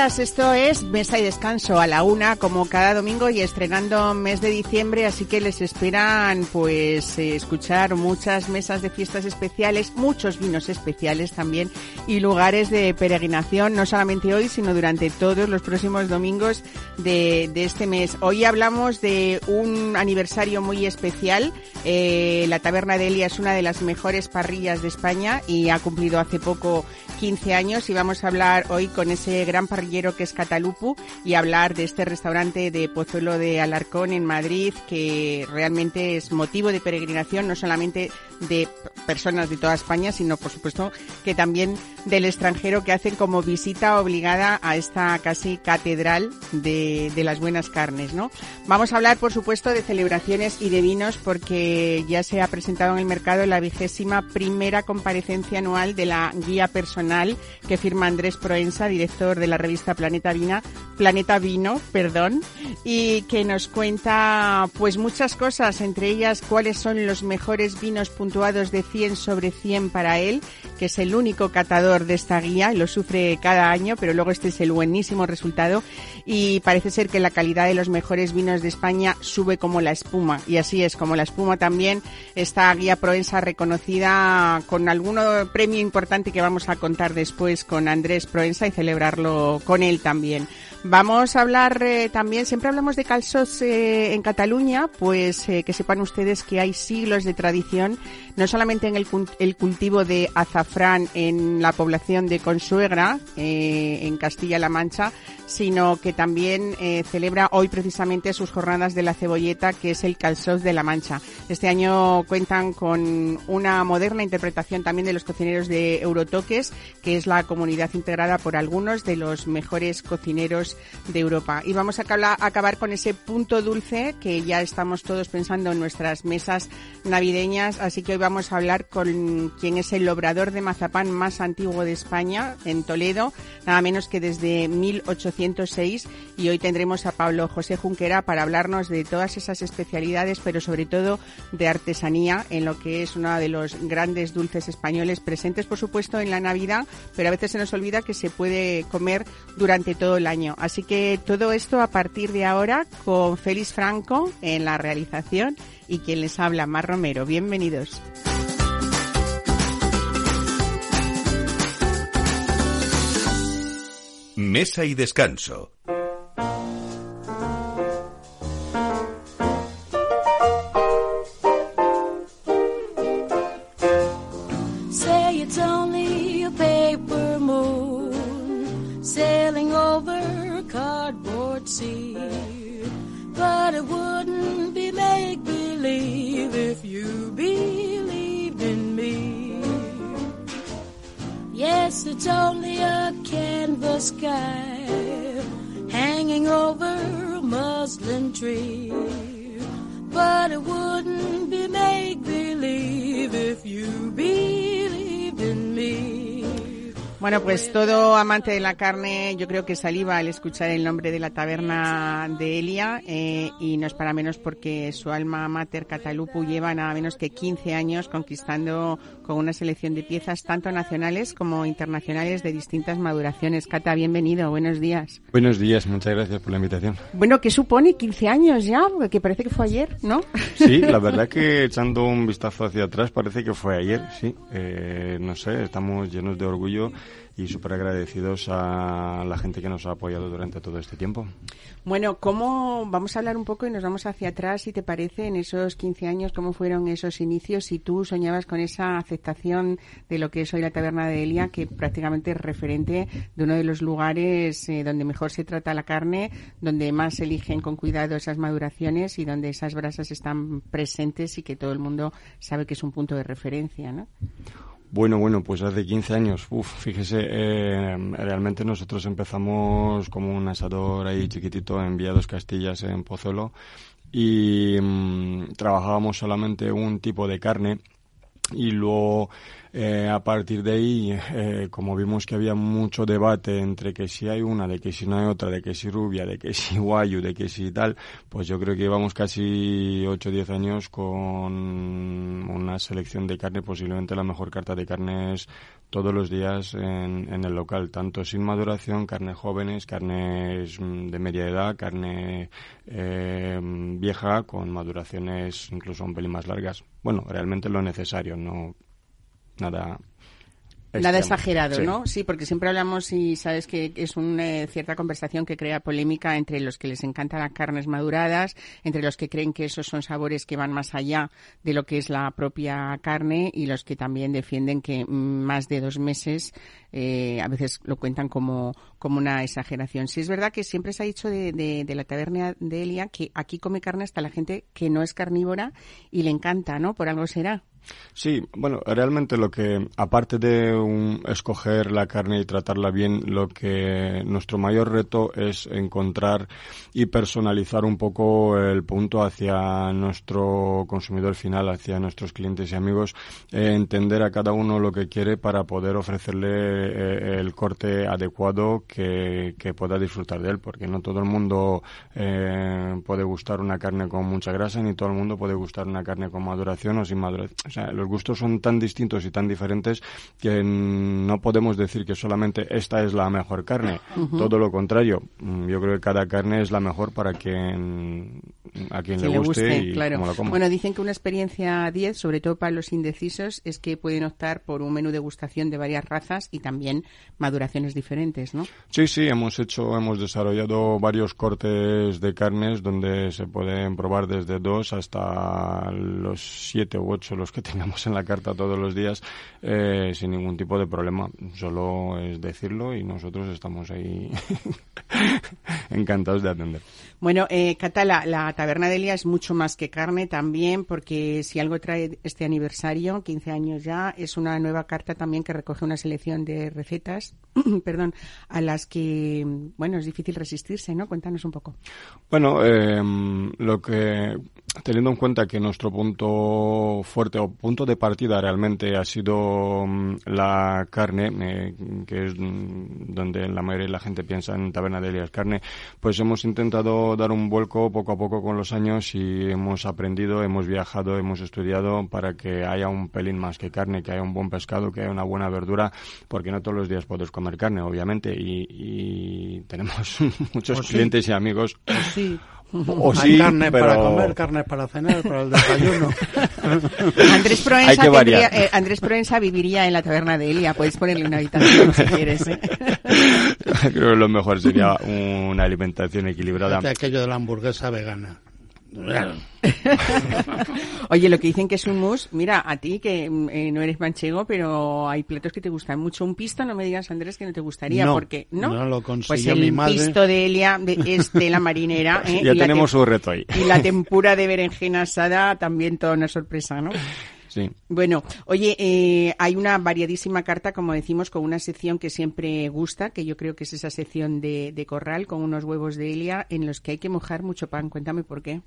Días, esto es Mesa y Descanso a la una, como cada domingo y estrenando mes de diciembre, así que les esperan pues eh, escuchar muchas mesas de fiestas especiales, muchos vinos especiales también y lugares de peregrinación, no solamente hoy, sino durante todos los próximos domingos de, de este mes. Hoy hablamos de un aniversario muy especial. Eh, la Taberna de Elia es una de las mejores parrillas de España y ha cumplido hace poco 15 años y vamos a hablar hoy con ese gran parrillero que es Catalupu y hablar de este restaurante de Pozuelo de Alarcón en Madrid que realmente es motivo de peregrinación no solamente de personas de toda España, sino por supuesto que también del extranjero que hacen como visita obligada a esta casi catedral de, de las buenas carnes, ¿no? Vamos a hablar, por supuesto, de celebraciones y de vinos porque ya se ha presentado en el mercado la vigésima primera comparecencia anual de la guía personal que firma Andrés Proensa, director de la revista Planeta Vina, Planeta Vino, perdón, y que nos cuenta pues muchas cosas, entre ellas cuáles son los mejores vinos puntuados de 100 sobre 100 para él, que es el único catador de esta guía, lo sufre cada año, pero luego este es el buenísimo resultado y parece ser que la calidad de los mejores vinos de España sube como la espuma y así es, como la espuma también esta guía Proensa reconocida con algún premio importante que vamos a contar después con Andrés Proensa y celebrarlo con él también. Vamos a hablar eh, también, siempre hablamos de calzos eh, en Cataluña, pues eh, que sepan ustedes que hay siglos de tradición, no solamente en el, el cultivo de azafrán en la población de Consuegra, en Castilla-La Mancha, sino que también celebra hoy precisamente sus jornadas de la cebolleta, que es el calzós de La Mancha. Este año cuentan con una moderna interpretación también de los cocineros de Eurotoques, que es la comunidad integrada por algunos de los mejores cocineros de Europa. Y vamos a acabar con ese punto dulce que ya estamos todos pensando en nuestras mesas navideñas. Así que hoy vamos a hablar con quien es el obrador de mazapán más antiguo de España, en Toledo, nada menos que desde 1806. Y hoy tendremos a Pablo José Junquera para hablarnos de todas esas especialidades, pero sobre todo de artesanía en lo que es uno de los grandes dulces españoles presentes, por supuesto, en la Navidad, pero a veces se nos olvida que se puede comer durante todo el año. Así que todo esto a partir de ahora con Félix Franco en la realización y quien les habla, Mar Romero. Bienvenidos. Mesa y descanso. Yes, it's only a canvas sky hanging over a muslin tree. But it wouldn't be make believe Bueno, pues todo amante de la carne, yo creo que saliva al escuchar el nombre de la taberna de Elia eh, y no es para menos porque su alma mater Catalupu lleva nada menos que 15 años conquistando con una selección de piezas tanto nacionales como internacionales de distintas maduraciones. Cata, bienvenido, buenos días. Buenos días, muchas gracias por la invitación. Bueno, ¿qué supone 15 años ya? Que parece que fue ayer, ¿no? Sí, la verdad que echando un vistazo hacia atrás parece que fue ayer, sí. Eh, no sé, estamos llenos de orgullo y súper agradecidos a la gente que nos ha apoyado durante todo este tiempo. Bueno, ¿cómo vamos a hablar un poco y nos vamos hacia atrás, si te parece, en esos 15 años, cómo fueron esos inicios, si tú soñabas con esa aceptación de lo que es hoy la taberna de Elia, que prácticamente es referente de uno de los lugares eh, donde mejor se trata la carne, donde más eligen con cuidado esas maduraciones y donde esas brasas están presentes y que todo el mundo sabe que es un punto de referencia, ¿no? Bueno, bueno, pues hace 15 años, uf, fíjese, eh, realmente nosotros empezamos como un asador ahí chiquitito en Vía Castillas, en Pozuelo, y mm, trabajábamos solamente un tipo de carne y luego eh, a partir de ahí, eh, como vimos que había mucho debate entre que si hay una, de que si no hay otra, de que si rubia, de que si guayu, de que si tal, pues yo creo que llevamos casi 8 o 10 años con una selección de carne, posiblemente la mejor carta de carnes todos los días en, en el local, tanto sin maduración, carnes jóvenes, carnes de media edad, carne eh, vieja con maduraciones incluso un pelín más largas. Bueno, realmente lo necesario, no nada Nada exagerado, ¿no? Sí, porque siempre hablamos y sabes que es una eh, cierta conversación que crea polémica entre los que les encantan las carnes maduradas, entre los que creen que esos son sabores que van más allá de lo que es la propia carne y los que también defienden que más de dos meses eh, a veces lo cuentan como, como una exageración. Sí es verdad que siempre se ha dicho de, de la taberna de Elia que aquí come carne hasta la gente que no es carnívora y le encanta, ¿no? Por algo será. Sí, bueno, realmente lo que, aparte de un, escoger la carne y tratarla bien, lo que nuestro mayor reto es encontrar y personalizar un poco el punto hacia nuestro consumidor final, hacia nuestros clientes y amigos, eh, entender a cada uno lo que quiere para poder ofrecerle eh, el corte adecuado que, que, pueda disfrutar de él, porque no todo el mundo eh, puede gustar una carne con mucha grasa, ni todo el mundo puede gustar una carne con maduración o sin maduración o sea, los gustos son tan distintos y tan diferentes que no podemos decir que solamente esta es la mejor carne. Todo lo contrario. Mm, yo creo que cada carne es la mejor para quien a quien le, guste, y claro. como la coma. Bueno, dicen que una experiencia 10, sobre todo para los indecisos, es que pueden optar por un menú de gustación de varias razas y también maduraciones diferentes, ¿no? Sí, sí, hemos hecho, hemos desarrollado varios cortes de carnes donde se pueden probar desde dos hasta los siete u ocho los que tengamos en la carta todos los días eh, sin ningún tipo de problema. Solo es decirlo y nosotros estamos ahí encantados de atender. Bueno, eh, Catala, la taberna de Elia es mucho más que carne también, porque si algo trae este aniversario, 15 años ya, es una nueva carta también que recoge una selección de recetas, perdón, a las que, bueno, es difícil resistirse, ¿no? Cuéntanos un poco. Bueno, eh, lo que, teniendo en cuenta que nuestro punto fuerte o punto de partida realmente ha sido mm, la carne, eh, que es mm, donde la mayoría de la gente piensa en taberna de Elia carne, pues hemos intentado dar un vuelco poco a poco con los años y hemos aprendido, hemos viajado, hemos estudiado para que haya un pelín más que carne, que haya un buen pescado, que haya una buena verdura, porque no todos los días puedes comer carne, obviamente, y, tenemos muchos clientes y amigos. Sí. O sí, carne para comer, carne para cenar, para el desayuno. Andrés Proensa, eh, Andrés Proensa viviría en la taberna de Elia. Puedes ponerle una habitación si quieres. ¿eh? Creo que lo mejor sería una alimentación equilibrada. aquello de la hamburguesa vegana. Oye, lo que dicen que es un mus, mira, a ti que eh, no eres manchego, pero hay platos que te gustan mucho. Un pisto, no me digas, Andrés, que no te gustaría, porque no. No lo pues el pisto de Elia de Estela Marinera. ¿eh? ya tenemos un reto ahí. Y la tempura de berenjena asada, también toda una sorpresa, ¿no? Sí. Bueno, oye, eh, hay una variadísima carta, como decimos, con una sección que siempre gusta, que yo creo que es esa sección de, de corral con unos huevos de Elia en los que hay que mojar mucho pan. Cuéntame por qué.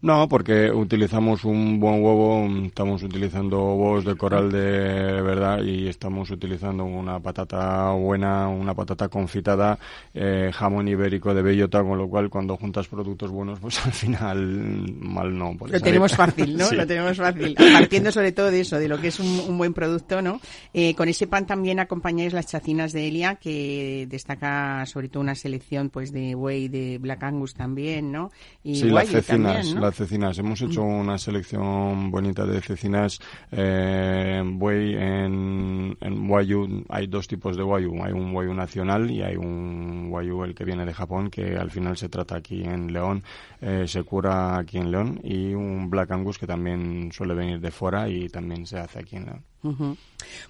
No, porque utilizamos un buen huevo, estamos utilizando huevos de coral de verdad y estamos utilizando una patata buena, una patata confitada, eh, jamón ibérico de bellota, con lo cual cuando juntas productos buenos, pues al final mal no. Lo tenemos fácil, ¿no? Lo tenemos fácil. Partiendo sobre todo de eso, de lo que es un, buen producto, ¿no? Eh, con ese pan también acompañáis las chacinas de Elia, que destaca sobre todo una selección pues de buey de Black Angus también, ¿no? Y sí, las cecinas, las cecinas. Hemos hecho una selección bonita de cecinas eh, buey en, en Wayu. Hay dos tipos de Wayu. Hay un Wayu nacional y hay un Wayu el que viene de Japón, que al final se trata aquí en León, eh, se cura aquí en León, y un Black Angus que también suele venir de fuera y también se hace aquí en León.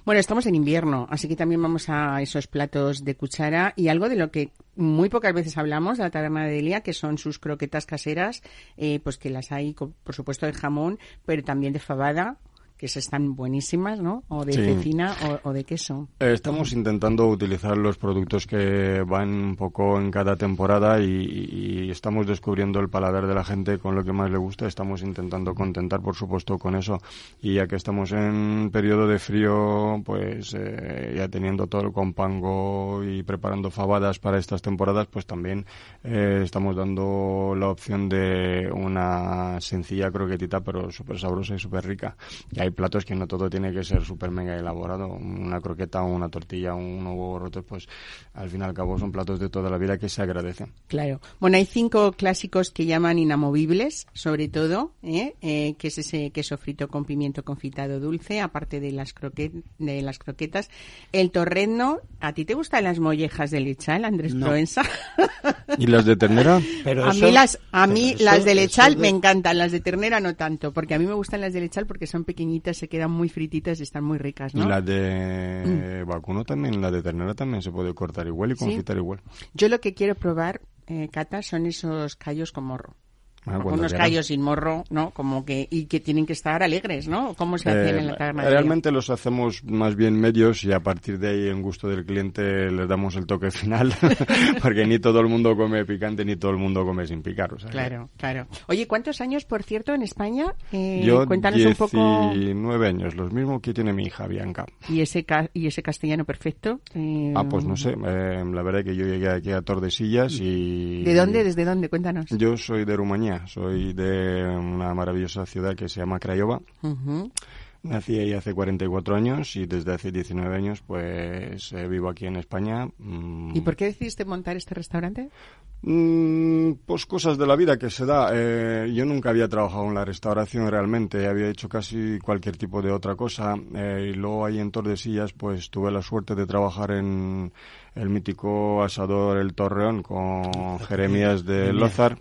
Bueno, estamos en invierno, así que también vamos a esos platos de cuchara y algo de lo que muy pocas veces hablamos de la taberna de Delia, que son sus croquetas caseras, eh, pues que las hay, por supuesto, de jamón, pero también de fabada, que se están buenísimas, ¿no? O de Sí. cecina o, o de queso. Eh, Estamos intentando utilizar los productos que van un poco en cada temporada y, y estamos descubriendo el paladar de la gente con lo que más le gusta. Estamos intentando contentar, por supuesto, con eso. Y ya que estamos en periodo de frío, pues eh, ya teniendo todo el compango y preparando fabadas para estas temporadas, pues también eh, estamos dando la opción de una sencilla croquetita, pero súper sabrosa y súper rica. Y hay platos que no todo tiene que ser súper mega elaborado. Una croqueta o una tortilla o un huevo roto, pues al fin y al cabo son platos de toda la vida que se agradecen. Claro. Bueno, hay cinco clásicos que llaman inamovibles, sobre todo, ¿eh? Eh, que es ese queso frito con pimiento confitado dulce, aparte de las, croquet de las croquetas. El torrezno, ¿a ti te gustan las mollejas de lechal, Andrés No. Proenza? ¿Y las de ternera? Pero a eso- mí las, a mí las de lechal de- me encantan, las de ternera no tanto, porque a mí me gustan las de lechal porque son pequeñitas, se quedan muy frititas y están muy ricas, Y ¿no? la de vacuno también, la de ternera también se puede cortar igual y Sí. confitar igual. Yo lo que quiero probar, eh, Cata, son esos callos con morro. Ah, unos callos sin morro, ¿no? Como que, y que tienen que estar alegres, ¿no? ¿Cómo se hacen Eh, en la taberna? de realmente los hacemos más bien medios y a partir de ahí en gusto del cliente les damos el toque final porque ni todo el mundo come picante ni todo el mundo come sin picar. o sea que- Claro, claro. Oye, ¿cuántos años, por cierto, en España? Eh, Yo cuéntanos un poco. 19 años, los mismos que tiene mi hija Bianca. ¿Y ese, ca- y ese castellano perfecto? Eh, Ah, pues no sé, eh, la verdad que yo llegué aquí a Tordesillas y... ¿De dónde? ¿Desde dónde? Cuéntanos. Yo soy de Rumanía, soy de una maravillosa ciudad que se llama Craiova. Ujú. Nací ahí hace 44 años y desde hace 19 años pues eh, vivo aquí en España. Mm, ¿Y por qué decidiste montar este restaurante? Mm, pues cosas de la vida que se da. Eh, yo nunca había trabajado en la restauración realmente, había hecho casi cualquier tipo de otra cosa. eh, y luego ahí en Tordesillas pues tuve la suerte de trabajar en el mítico asador El Torreón con Jeremías de Lozar.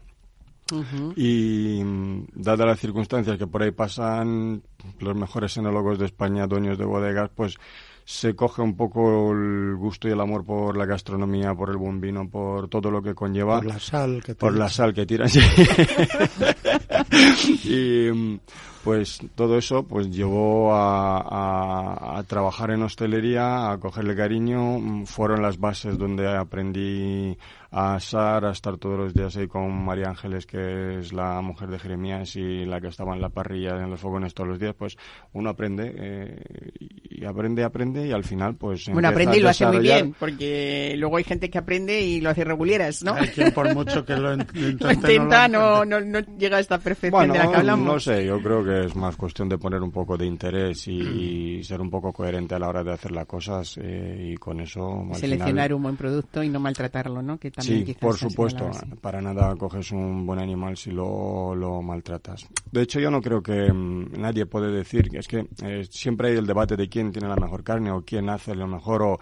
Y mm, dadas las circunstancias que por ahí pasan, los mejores enólogos de España, dueños de bodegas, pues se coge un poco el gusto y el amor por la gastronomía, por el buen vino, por todo lo que conlleva. Por la sal que te Por la sal que tiran. sí. y mm, pues todo eso pues llevó a, a- a trabajar en hostelería, a cogerle cariño. Mm, Fueron las bases donde aprendí a asar, a estar todos los días ahí con María Ángeles, que es la mujer de Jeremías y la que estaba en la parrilla, en los fogones todos los días. Pues uno aprende eh, y aprende, aprende y al final pues Bueno, aprende y lo hace muy bien, porque luego hay gente que aprende y lo hace reguleras, ¿no? Hay quien por mucho que lo, intenta, no, no, lo no, no llega a esta perfección Bueno, de la que hablamos. no sé, yo creo que es más cuestión de poner un poco de interés y, y ser un poco coherente a la hora de hacer las cosas eh, y con eso al Seleccionar final... un buen producto y no maltratarlo, ¿no? Que también Sí, por supuesto, para nada coges un buen animal si lo, lo maltratas. De hecho, yo no creo que mm, nadie puede decir, es que eh, siempre hay el debate de quién tiene la mejor carne o quién hace lo mejor o...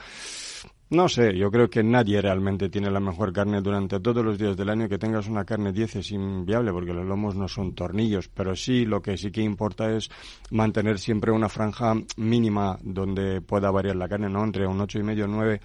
No sé, yo creo que nadie realmente tiene la mejor carne durante todos los días del año. Que tengas una carne 10 es inviable porque los lomos no son tornillos, pero sí lo que sí que importa es mantener siempre una franja mínima donde pueda variar la carne, ¿no? Entre un ocho y medio, 9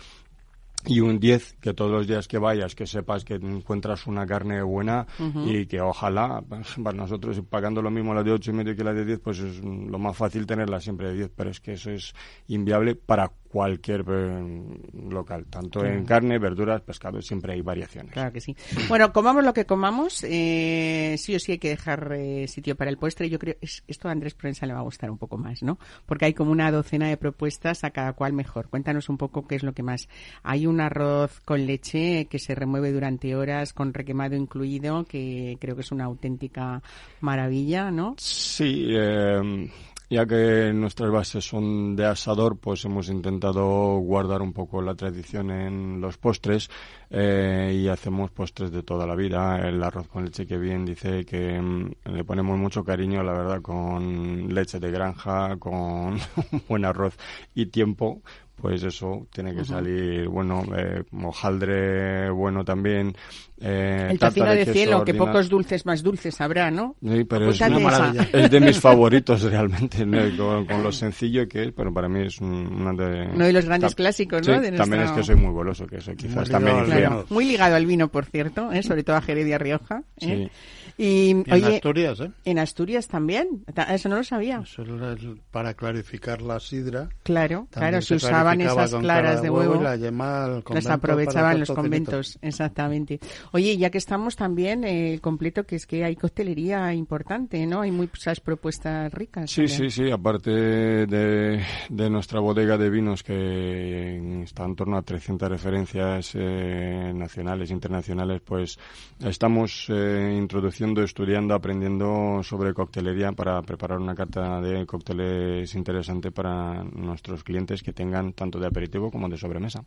y un 10, que todos los días que vayas, que sepas que encuentras una carne buena y que ojalá, para nosotros pagando lo mismo la de 8 y medio que la de 10, pues es lo más fácil tenerla siempre de 10, pero es que eso es inviable para cualquier eh, local, tanto en carne, verduras, pescado, siempre hay variaciones. Claro que sí. Bueno, comamos lo que comamos, eh, sí o sí hay que dejar eh, sitio para el postre. Yo creo es, esto a Andrés Proenza le va a gustar un poco más, ¿no? Porque hay como una docena de propuestas a cada cual mejor. Cuéntanos un poco qué es lo que más. Hay un arroz con leche que se remueve durante horas con requemado incluido, que creo que es una auténtica maravilla, ¿no? Sí, eh, ya que nuestras bases son de asador, pues hemos intentado guardar un poco la tradición en los postres eh, y hacemos postres de toda la vida. El arroz con leche que bien dice que mm, le ponemos mucho cariño, la verdad, con leche de granja, con buen arroz y tiempo. Pues eso tiene que salir, bueno, eh, hojaldre bueno también. Eh, el tarta tocino de cielo, que pocos dulces más dulces habrá, ¿no? Sí, pero es, Cuéntame una esa. maravilla. es de mis favoritos realmente, ¿no? con, con lo sencillo que es, pero para mí es un- una de... Uno de los grandes clásicos, sí, ¿no? De También es que soy muy goloso, que eso quizás Muy también ligado al influye. vino. Muy ligado al vino, por cierto, ¿eh? sobre todo a Jerez y a Rioja. ¿eh? Sí. Y, en oye, Asturias, ¿eh? En Asturias también. Ta- Eso no lo sabía. Eso es el- para clarificar la sidra. Claro, claro, se se usaban esas claras clara de huevo huevo. y la yema al Las aprovechaban los conventos, exactamente. Oye, ya que estamos también eh, completo, que es que hay coctelería importante, ¿no? Hay muchas propuestas ricas. Sí, también. sí, sí. Aparte de, de nuestra bodega de vinos, que está en torno a 300 referencias eh, nacionales, internacionales, pues estamos eh, introduciendo, estudiando, aprendiendo sobre coctelería para preparar una carta de cócteles interesante para nuestros clientes que tengan tanto de aperitivo como de sobremesa.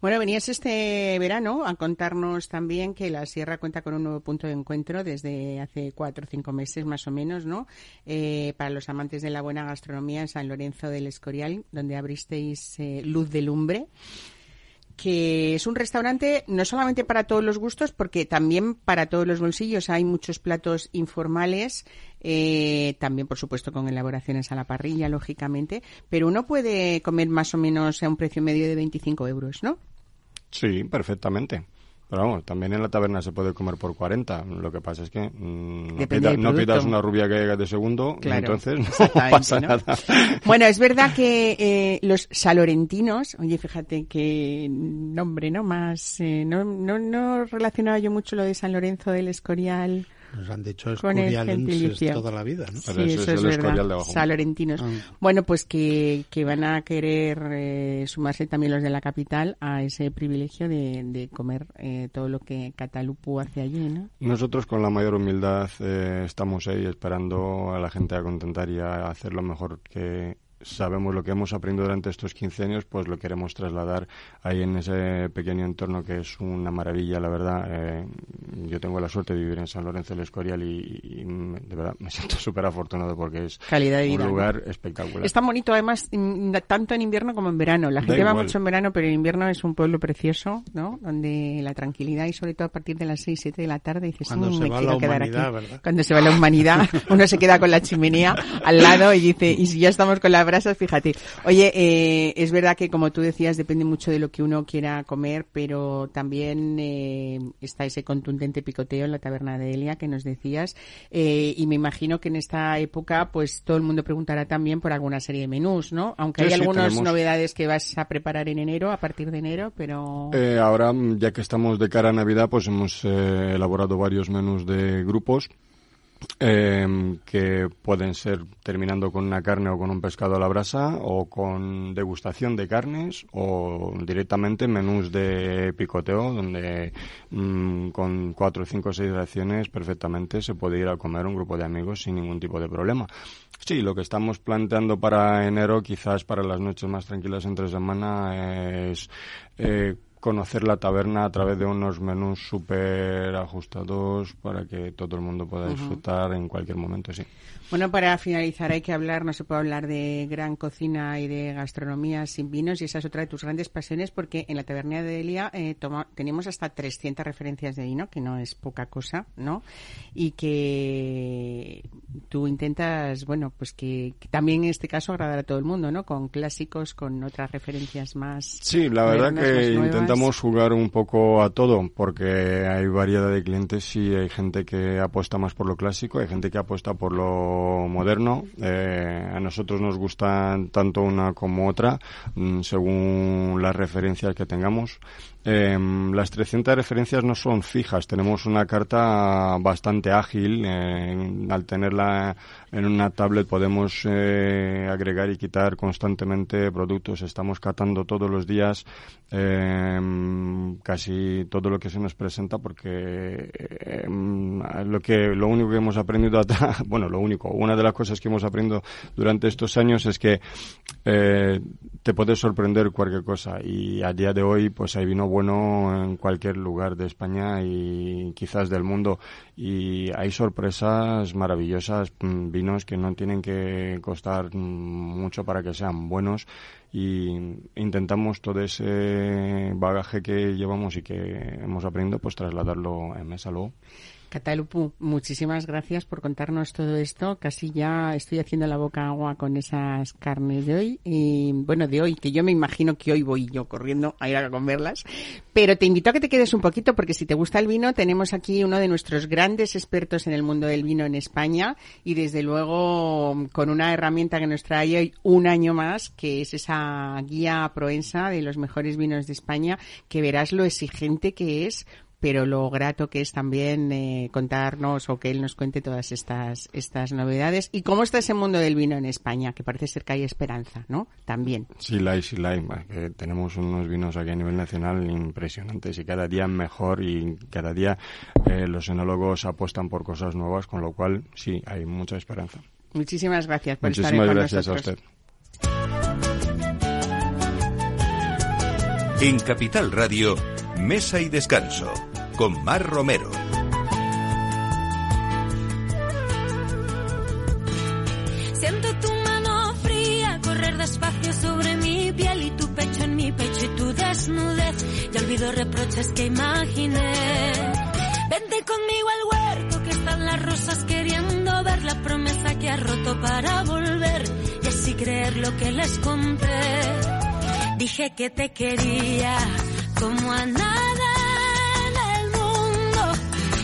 Bueno, venías este verano a contarnos también que la Sierra cuenta con un nuevo punto de encuentro desde hace cuatro o cinco meses más o menos, ¿no? Eh, para los amantes de la buena gastronomía en San Lorenzo del Escorial, donde abristeis eh, Luz de Lumbre que es un restaurante no solamente para todos los gustos, porque también para todos los bolsillos hay muchos platos informales, eh, también por supuesto con elaboraciones a la parrilla, lógicamente, pero uno puede comer más o menos a un precio medio de 25 euros, ¿no? Sí, perfectamente. Pero vamos, también en la taberna se puede comer por 40. Lo que pasa es que mm, no, pida- pidas una rubia que llega de segundo, Claro, entonces no pasa ¿no? nada. Bueno, es verdad que eh, los salorentinos, oye, fíjate qué nombre, ¿no? Más, eh, no, no, no relacionaba yo mucho lo de San Lorenzo del Escorial. Nos han dicho Con el escurialenses gentilicio. toda la vida, ¿no? Sí, ese eso es es, el verdad. Escorial de abajo. Salorentinos. Ah. Bueno, pues que, que van a querer eh, sumarse también los de la capital a ese privilegio de, de comer eh, todo lo que Catalupu hace allí, ¿no? Nosotros con la mayor humildad eh, estamos ahí esperando a la gente a contentar y a hacer lo mejor que sabemos lo que hemos aprendido durante estos 15 años, pues lo queremos trasladar ahí en ese pequeño entorno que es una maravilla, la verdad. Eh, yo tengo la suerte de vivir en San Lorenzo del Escorial y, de verdad me siento súper afortunado porque es Calidad de vida, un ¿no? lugar espectacular. Es tan bonito, además, in- tanto en invierno como en verano. La gente va mucho en verano, pero en invierno es un pueblo precioso, ¿no? Donde la tranquilidad y sobre todo a partir de las 6, 7 de la tarde dices, Cuando "Mm, se me va quiero la quedar aquí. ¿verdad? Cuando se va la humanidad, uno se queda con la chimenea al lado y dice, y si ya estamos con las brasas, fíjate. Oye, eh, es verdad que como tú decías, depende mucho de lo que uno quiera comer, pero también eh, está ese contundente picoteo en la taberna de Elia que nos decías. Eh, y me imagino que en esta época, pues todo el mundo preguntará también por alguna serie de menús, ¿no? Aunque Sí, hay algunas novedades que vas a preparar en enero, a partir de enero, pero... Eh, ahora, ya que estamos de cara a Navidad, pues hemos eh, elaborado varios menús de grupos eh, que pueden ser terminando con una carne o con un pescado a la brasa o con degustación de carnes o directamente menús de picoteo donde mm, con cuatro, cinco, seis raciones perfectamente se puede ir a comer un grupo de amigos sin ningún tipo de problema. Sí, lo que estamos planteando para enero, quizás para las noches más tranquilas entre semana, es eh, conocer la taberna a través de unos menús súper ajustados para que todo el mundo pueda disfrutar en cualquier momento, sí. Bueno, para finalizar hay que hablar, no se puede hablar de gran cocina y de gastronomía sin vinos y esa es otra de tus grandes pasiones porque en la taberna de Elia eh, toma- tenemos hasta 300 referencias de vino, que no es poca cosa, ¿no? Y que tú intentas, bueno, pues que, que también en este caso agradar a todo el mundo, ¿no? Con clásicos, con otras referencias más. Sí, la verdad que intentamos jugar un poco a todo, porque hay variedad de clientes y hay gente que apuesta más por lo clásico, hay gente que apuesta por lo moderno. Eh, a nosotros nos gustan tanto una como otra, mm, según las referencias que tengamos. Eh, las 300 referencias no son fijas, tenemos una carta bastante ágil. al tenerla en una tablet podemos eh, agregar y quitar constantemente productos. Estamos catando todos los días eh, casi todo lo que se nos presenta porque eh, lo que lo único que hemos aprendido, bueno, lo único, una de las cosas que hemos aprendido durante estos años es que eh, te puede sorprender cualquier cosa. Y a día de hoy pues hay vino bueno en cualquier lugar de España y quizás del mundo. Y hay sorpresas maravillosas, mm, vinos que no tienen que costar mm, mucho para que sean buenos. Y intentamos todo ese bagaje que llevamos y que hemos aprendido, pues trasladarlo en mesa luego. Catalupu, muchísimas gracias por contarnos todo esto. Casi ya estoy haciendo la boca agua con esas carnes de hoy. Y bueno, de hoy, que yo me imagino que hoy voy yo corriendo a ir a comerlas. Pero te invito a que te quedes un poquito porque si te gusta el vino, tenemos aquí uno de nuestros grandes expertos en el mundo del vino en España y desde luego con una herramienta que nos trae hoy un año más, que es esa guía Proensa de los mejores vinos de España, que verás lo exigente que es pero lo grato que es también eh, contarnos o que él nos cuente todas estas, estas novedades. ¿Y cómo está ese mundo del vino en España? Que parece ser que hay esperanza, ¿no? También. Sí, la hay, sí la hay. Que tenemos unos vinos aquí a nivel nacional impresionantes y cada día mejor y cada día eh, los enólogos apuestan por cosas nuevas, con lo cual sí, hay mucha esperanza. Muchísimas gracias por Muchísimas estar con gracias a usted. En Capital Radio, Mesa y Descanso, con Mar Romero. Siento tu mano fría correr despacio sobre mi piel y tu pecho en mi pecho y tu desnudez. Ya olvido reproches que imaginé. Vente conmigo al huerto que están las rosas queriendo ver la promesa que has roto para volver y así creer lo que les conté. Dije que te quería como a mundo,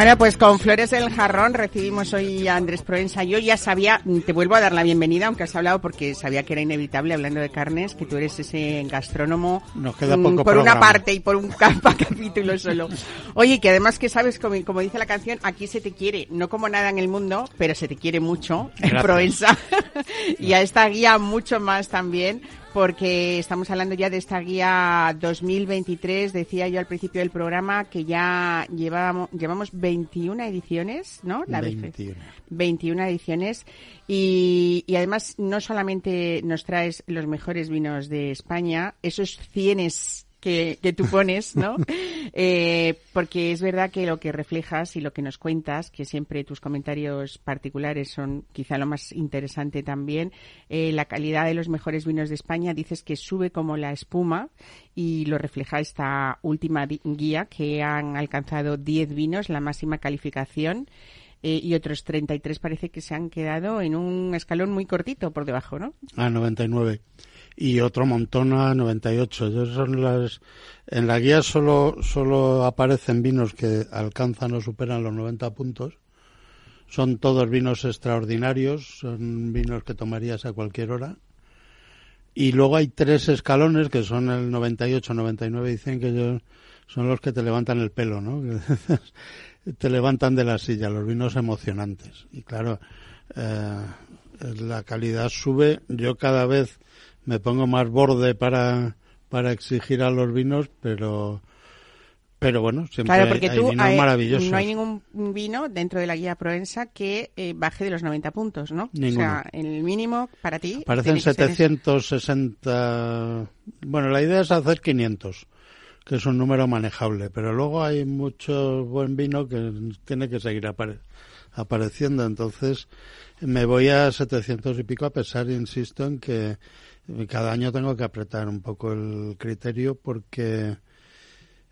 Bueno, pues con Flores del Jarrón recibimos hoy a Andrés Proensa. Yo ya sabía, te vuelvo a dar la bienvenida, aunque has hablado porque sabía que era inevitable hablando de carnes, que tú eres ese gastrónomo Nos queda mm, poco por una parte y por un capa capítulo solo. Oye, que además que sabes, como, como dice la canción, aquí se te quiere, no como nada en el mundo, pero se te quiere mucho en. Proensa. y a esta guía mucho más también, porque estamos hablando ya de esta guía 2023. Decía yo al principio del programa que ya llevamos, llevamos 21 ediciones, ¿no? La BF. 21. 21 ediciones y, y además no solamente nos traes los mejores vinos de España, esos cienes que, que tú pones, ¿no? Eh, porque es verdad que lo que reflejas y lo que nos cuentas, que siempre tus comentarios particulares son quizá lo más interesante también, eh, la calidad de los mejores vinos de España, dices que sube como la espuma y lo refleja esta última guía que han alcanzado 10 vinos, la máxima calificación eh, y otros 33 parece que se han quedado en un escalón muy cortito por debajo, ¿no? a 99 y otro montón a 98. Esas son las en la guía solo solo aparecen vinos que alcanzan o superan los 90 puntos. Son todos vinos extraordinarios, son vinos que tomarías a cualquier hora. Y luego hay tres escalones que son el 98, 99 y 100 que yo- son los que te levantan el pelo, ¿no? Te levantan de la silla, los vinos emocionantes. Y claro, eh, la calidad sube. Yo cada vez me pongo más borde para, para exigir a los vinos, pero pero bueno, siempre Claro, porque hay, tú vinos maravillosos. no hay ningún vino dentro de la guía Proensa que eh, baje de los 90 puntos, ¿no? Ninguno. O sea, el mínimo para ti. Parecen tiene que ser ese. 760. Bueno, la idea es hacer 500, que es un número manejable, pero luego hay mucho buen vino que tiene que seguir apare- apareciendo. Entonces, me voy a 700 y pico, a pesar, insisto, en que cada año tengo que apretar un poco el criterio porque,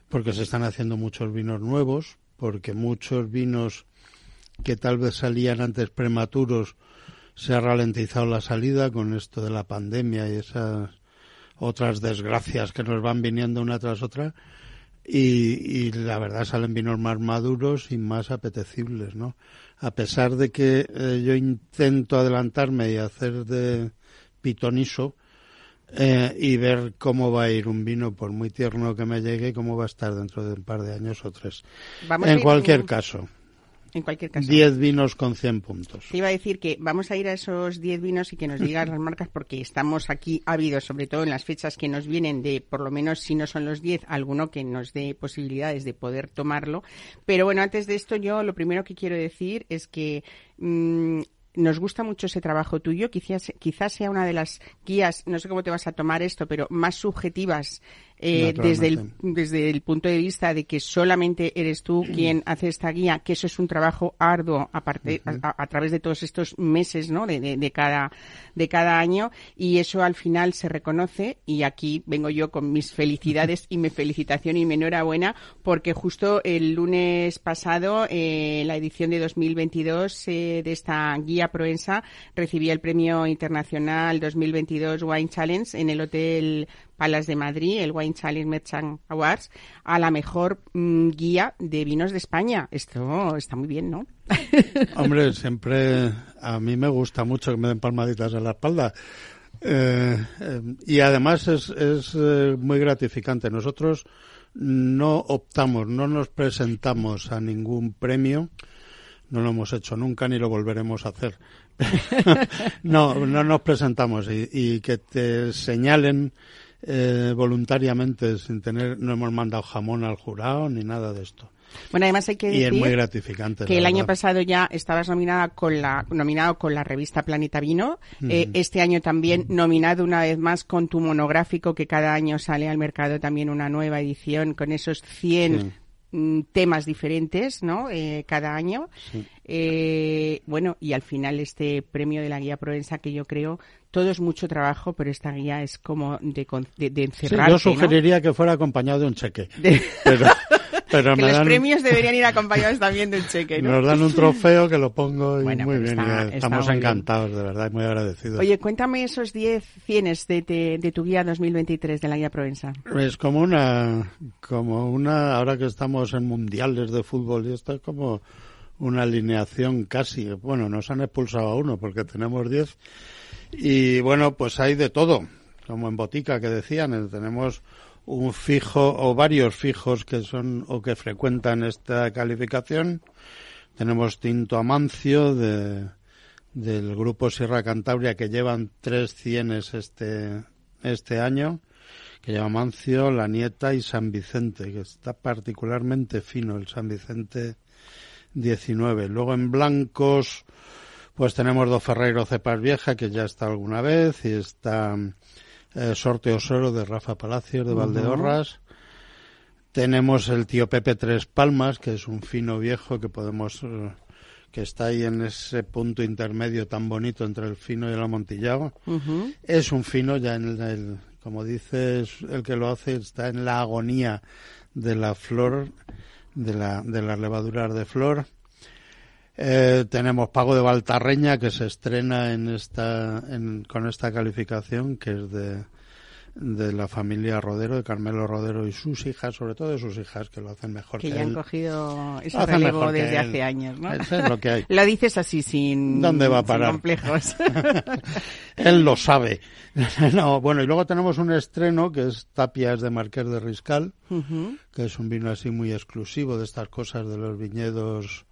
porque se están haciendo muchos vinos nuevos, porque muchos vinos que tal vez salían antes prematuros se ha ralentizado la salida con esto de la pandemia y esas otras desgracias que nos van viniendo una tras otra y, la verdad salen vinos más maduros y más apetecibles, ¿no? A pesar de que eh, yo intento adelantarme y hacer de pitoniso eh, y ver cómo va a ir un vino, por muy tierno que me llegue, cómo va a estar dentro de un par de años o tres. Vamos en cualquier caso. En cualquier caso. 10 vinos con 100 puntos. Te iba a decir que vamos a ir a esos 10 vinos y que nos digas las marcas porque estamos aquí ávidos, sobre todo en las fechas que nos vienen de, por lo menos si no son los 10, alguno que nos dé posibilidades de poder tomarlo. Pero bueno, antes de esto yo lo primero que quiero decir es que mm, nos gusta mucho ese trabajo tuyo. Quizás, quizás sea una de las guías, no sé cómo te vas a tomar esto, pero más subjetivas eh, desde, el, desde el punto de vista de que solamente eres tú quien hace esta guía, que eso es un trabajo arduo aparte, a, través de todos estos meses ¿no? de, de, cada, de cada año y eso al final se reconoce y aquí vengo yo con mis felicidades y mi felicitación y mi enhorabuena porque justo el lunes pasado eh, la edición de 2022 eh, de esta guía Proensa recibía el premio internacional 2022 Wine Challenge en el Hotel Palas de Madrid, el Wine Challenge Merchant Awards, a la mejor mm, guía de vinos de España. Esto está muy bien, ¿no? Hombre, siempre a mí me gusta mucho que me den palmaditas en la espalda. Eh, eh, y además es, es eh, muy gratificante. Nosotros no optamos, no nos presentamos a ningún premio. No lo hemos hecho nunca ni lo volveremos a hacer. no, no nos presentamos y, y que te señalen eh, voluntariamente, sin tener, no hemos mandado jamón al jurado ni nada de esto. Bueno, además hay que decir y es muy gratificante, que el año pasado ya estabas nominada con la, nominado con la revista Planeta Vino. Eh, este año también nominado una vez más con tu monográfico, que cada año sale al mercado también una nueva edición con esos 100 mm, temas diferentes, ¿no? Eh, cada año. Eh, bueno, y al final este premio de la guía Provenza que yo creo todo es mucho trabajo, pero esta guía es como de, de, encerrar. yo sugeriría que fuera acompañado de un cheque. Pero, que los premios deberían ir acompañados también de un cheque. Nos dan un trofeo que lo pongo y muy bien. estamos encantados, de verdad, muy agradecidos. Oye, cuéntame esos 10 cienes de, de, tu guía 2023 de la guía Provenza. Es como una, como una, ahora que estamos en mundiales de fútbol y esto es como una alineación casi. Bueno, nos han expulsado a uno porque tenemos 10 y bueno, pues hay de todo, como en Botica que decían, eh, tenemos un fijo o varios fijos que son o que frecuentan esta calificación. Tenemos Tinto Amancio de, del grupo Sierra Cantabria que llevan tres cienes este, este año, que lleva Amancio, La Nieta y San Vicente, que está particularmente fino el San Vicente 19. Luego en blancos, pues tenemos dos Ferreiro Cepas Vieja, que ya está alguna vez, y está eh, Sorte Osoro de Rafa Palacios de Valdeorras. Tenemos el tío Pepe Tres Palmas, que es un fino viejo que podemos, eh, que está ahí en ese punto intermedio tan bonito entre el fino y el amontillado. Es un fino ya en el, como dices, el que lo hace está en la agonía de la flor, de la, de las levaduras de flor. Eh, tenemos Pago de Baltarreña que se estrena en esta, con esta calificación que es de, de la familia Rodero, de Carmelo Rodero y sus hijas, sobre todo de sus hijas, que lo hacen mejor que, que ya han cogido ese relevo desde hace años, ¿no? Eso es lo que hay. lo dices así, sin, ¿Dónde va a parar? complejos. Él lo sabe. no, bueno, y luego tenemos un estreno que es Tapias de Marqués de Riscal, que es un vino así muy exclusivo de estas cosas de los viñedos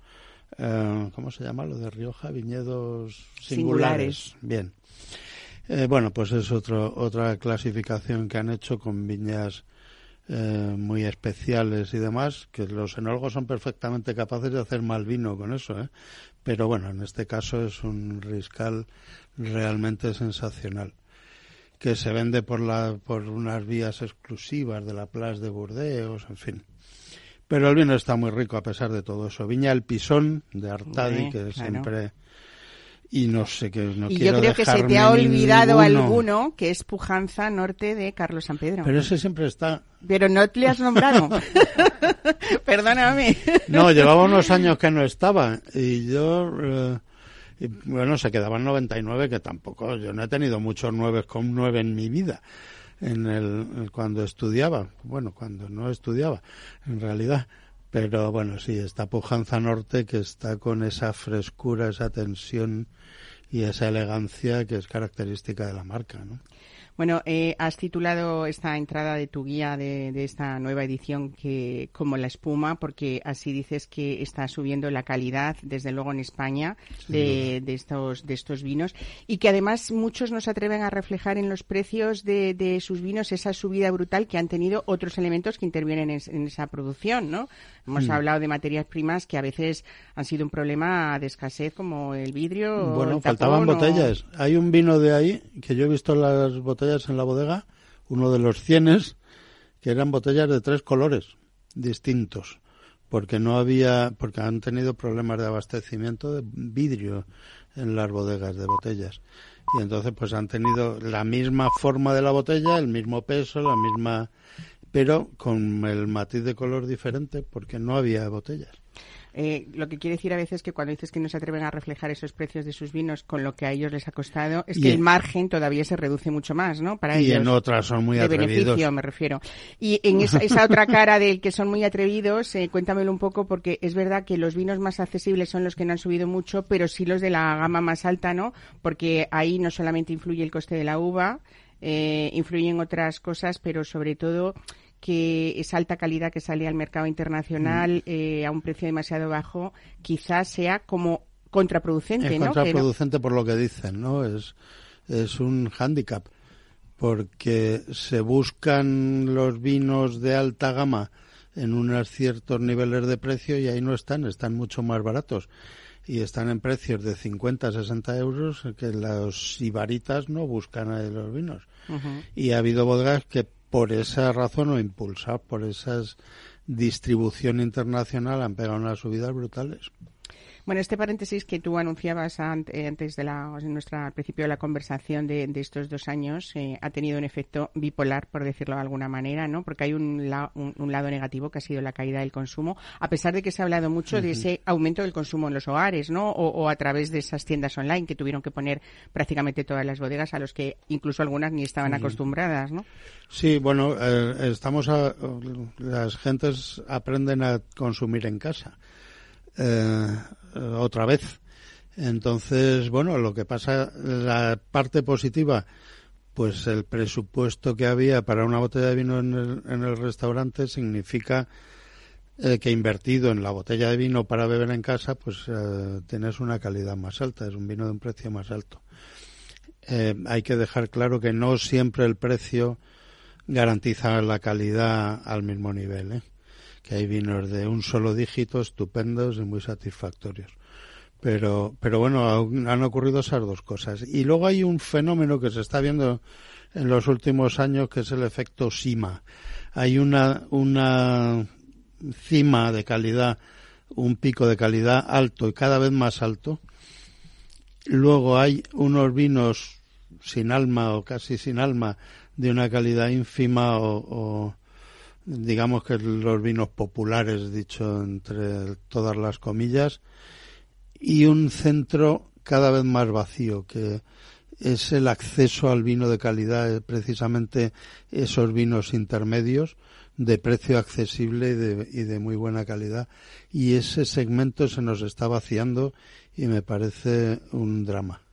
eh, ¿cómo se llama lo de Rioja? Viñedos singulares. Bien. Eh, bueno, pues es otro, otra clasificación que han hecho con viñas eh, muy especiales y demás, que los enólogos son perfectamente capaces de hacer mal vino con eso, ¿eh? pero bueno, en este caso es un riscal realmente sensacional que se vende por la por unas vías exclusivas de la Place de Burdeos, en fin. Pero el vino está muy rico a pesar de todo eso. Viña El Pisón de Artadi, que siempre... Y no sé qué, no y yo creo que se te ha olvidado alguno, que es Pujanza Norte de Carlos San Pedro. Pero ese siempre está. Pero no te le has nombrado. Perdóname. no, llevaba unos años que no estaba. Y yo... Eh, bueno, se quedaban 99, que tampoco, yo no he tenido muchos nueve con nueve en mi vida en el, cuando estudiaba, bueno, cuando no estudiaba, en realidad. Pero bueno, sí, está Pujanza Norte que está con esa frescura, esa tensión y esa elegancia que es característica de la marca, ¿no? Bueno, eh, has titulado esta entrada de tu guía de, de, esta nueva edición que como la espuma, porque así dices que está subiendo la calidad, desde luego en España, de, de, estos de estos vinos y que además muchos nos atreven a reflejar en los precios de, de sus vinos esa subida brutal que han tenido otros elementos que intervienen en, en esa producción, ¿no? Hemos Mm. hablado de materias primas que a veces han sido un problema de escasez como el vidrio. o Bueno, el faltaban tapón o- botellas. Hay un vino de ahí que yo he visto las botellas en la bodega, uno de los cienes, que eran botellas de tres colores distintos, porque no había, porque han tenido problemas de abastecimiento de vidrio en las bodegas de botellas. Y entonces pues han tenido la misma forma de la botella, el mismo peso, la misma, pero con el matiz de color diferente, porque no había botellas. Eh, lo que quiere decir a veces que cuando dices que no se atreven a reflejar esos precios de sus vinos con lo que a ellos les ha costado, es Y que el margen todavía se reduce mucho más, ¿no? Para y ellos. en otras son muy de atrevidos. beneficio, me refiero. Y en esa, esa otra cara del que son muy atrevidos, eh, cuéntamelo un poco, porque es verdad que los vinos más accesibles son los que no han subido mucho, pero sí los de la gama más alta, ¿no? Porque ahí no solamente influye el coste de la uva, eh, influyen otras cosas, pero sobre todo que esa alta calidad que sale al mercado Mm. internacional eh, a un precio demasiado bajo, quizás sea como contraproducente, Es ¿no? Que no- contraproducente por lo que dicen, ¿no? Es, es un hándicap, porque se buscan los vinos de alta gama en unos ciertos niveles de precio y ahí no están, están mucho más baratos. Y están en precios de 50, 60 euros que los ibaritas no buscan ahí los vinos. Y ha habido bodegas que por esa razón o impulsadas por esa distribución internacional han pegado unas subidas brutales. Bueno, este paréntesis que tú anunciabas eh, antes de la, nuestra, al principio de la conversación de, de estos dos años eh, ha tenido un efecto bipolar, por decirlo de alguna manera, ¿no? Porque hay un, la- un, un lado negativo que ha sido la caída del consumo, a pesar de que se ha hablado mucho de ese aumento del consumo en los hogares, ¿no? O, o a través de esas tiendas online que tuvieron que poner prácticamente todas las bodegas a los que incluso algunas ni estaban acostumbradas, ¿no? Sí, bueno, eh, estamos a, las gentes aprenden a consumir en casa eh, otra vez. Entonces, bueno, lo que pasa, la parte positiva, pues el presupuesto que había para una botella de vino en el, en el restaurante significa eh, que invertido en la botella de vino para beber en casa, pues eh, tienes una calidad más alta, es un vino de un precio más alto. Eh, hay que dejar claro que no siempre el precio garantiza la calidad al mismo nivel, ¿eh? Que hay vinos de un solo dígito estupendos y muy satisfactorios. Pero, pero bueno, han ocurrido esas dos cosas. Y luego hay un fenómeno que se está viendo en los últimos años que es el efecto SIMA. Hay una, una cima de calidad, un pico de calidad alto y cada vez más alto. Luego hay unos vinos sin alma o casi sin alma de una calidad ínfima o digamos que los vinos populares, dicho entre todas las comillas, y un centro cada vez más vacío, que es el acceso al vino de calidad, precisamente esos vinos intermedios de precio accesible y de, y de muy buena calidad. Y ese segmento se nos está vaciando y me parece un drama.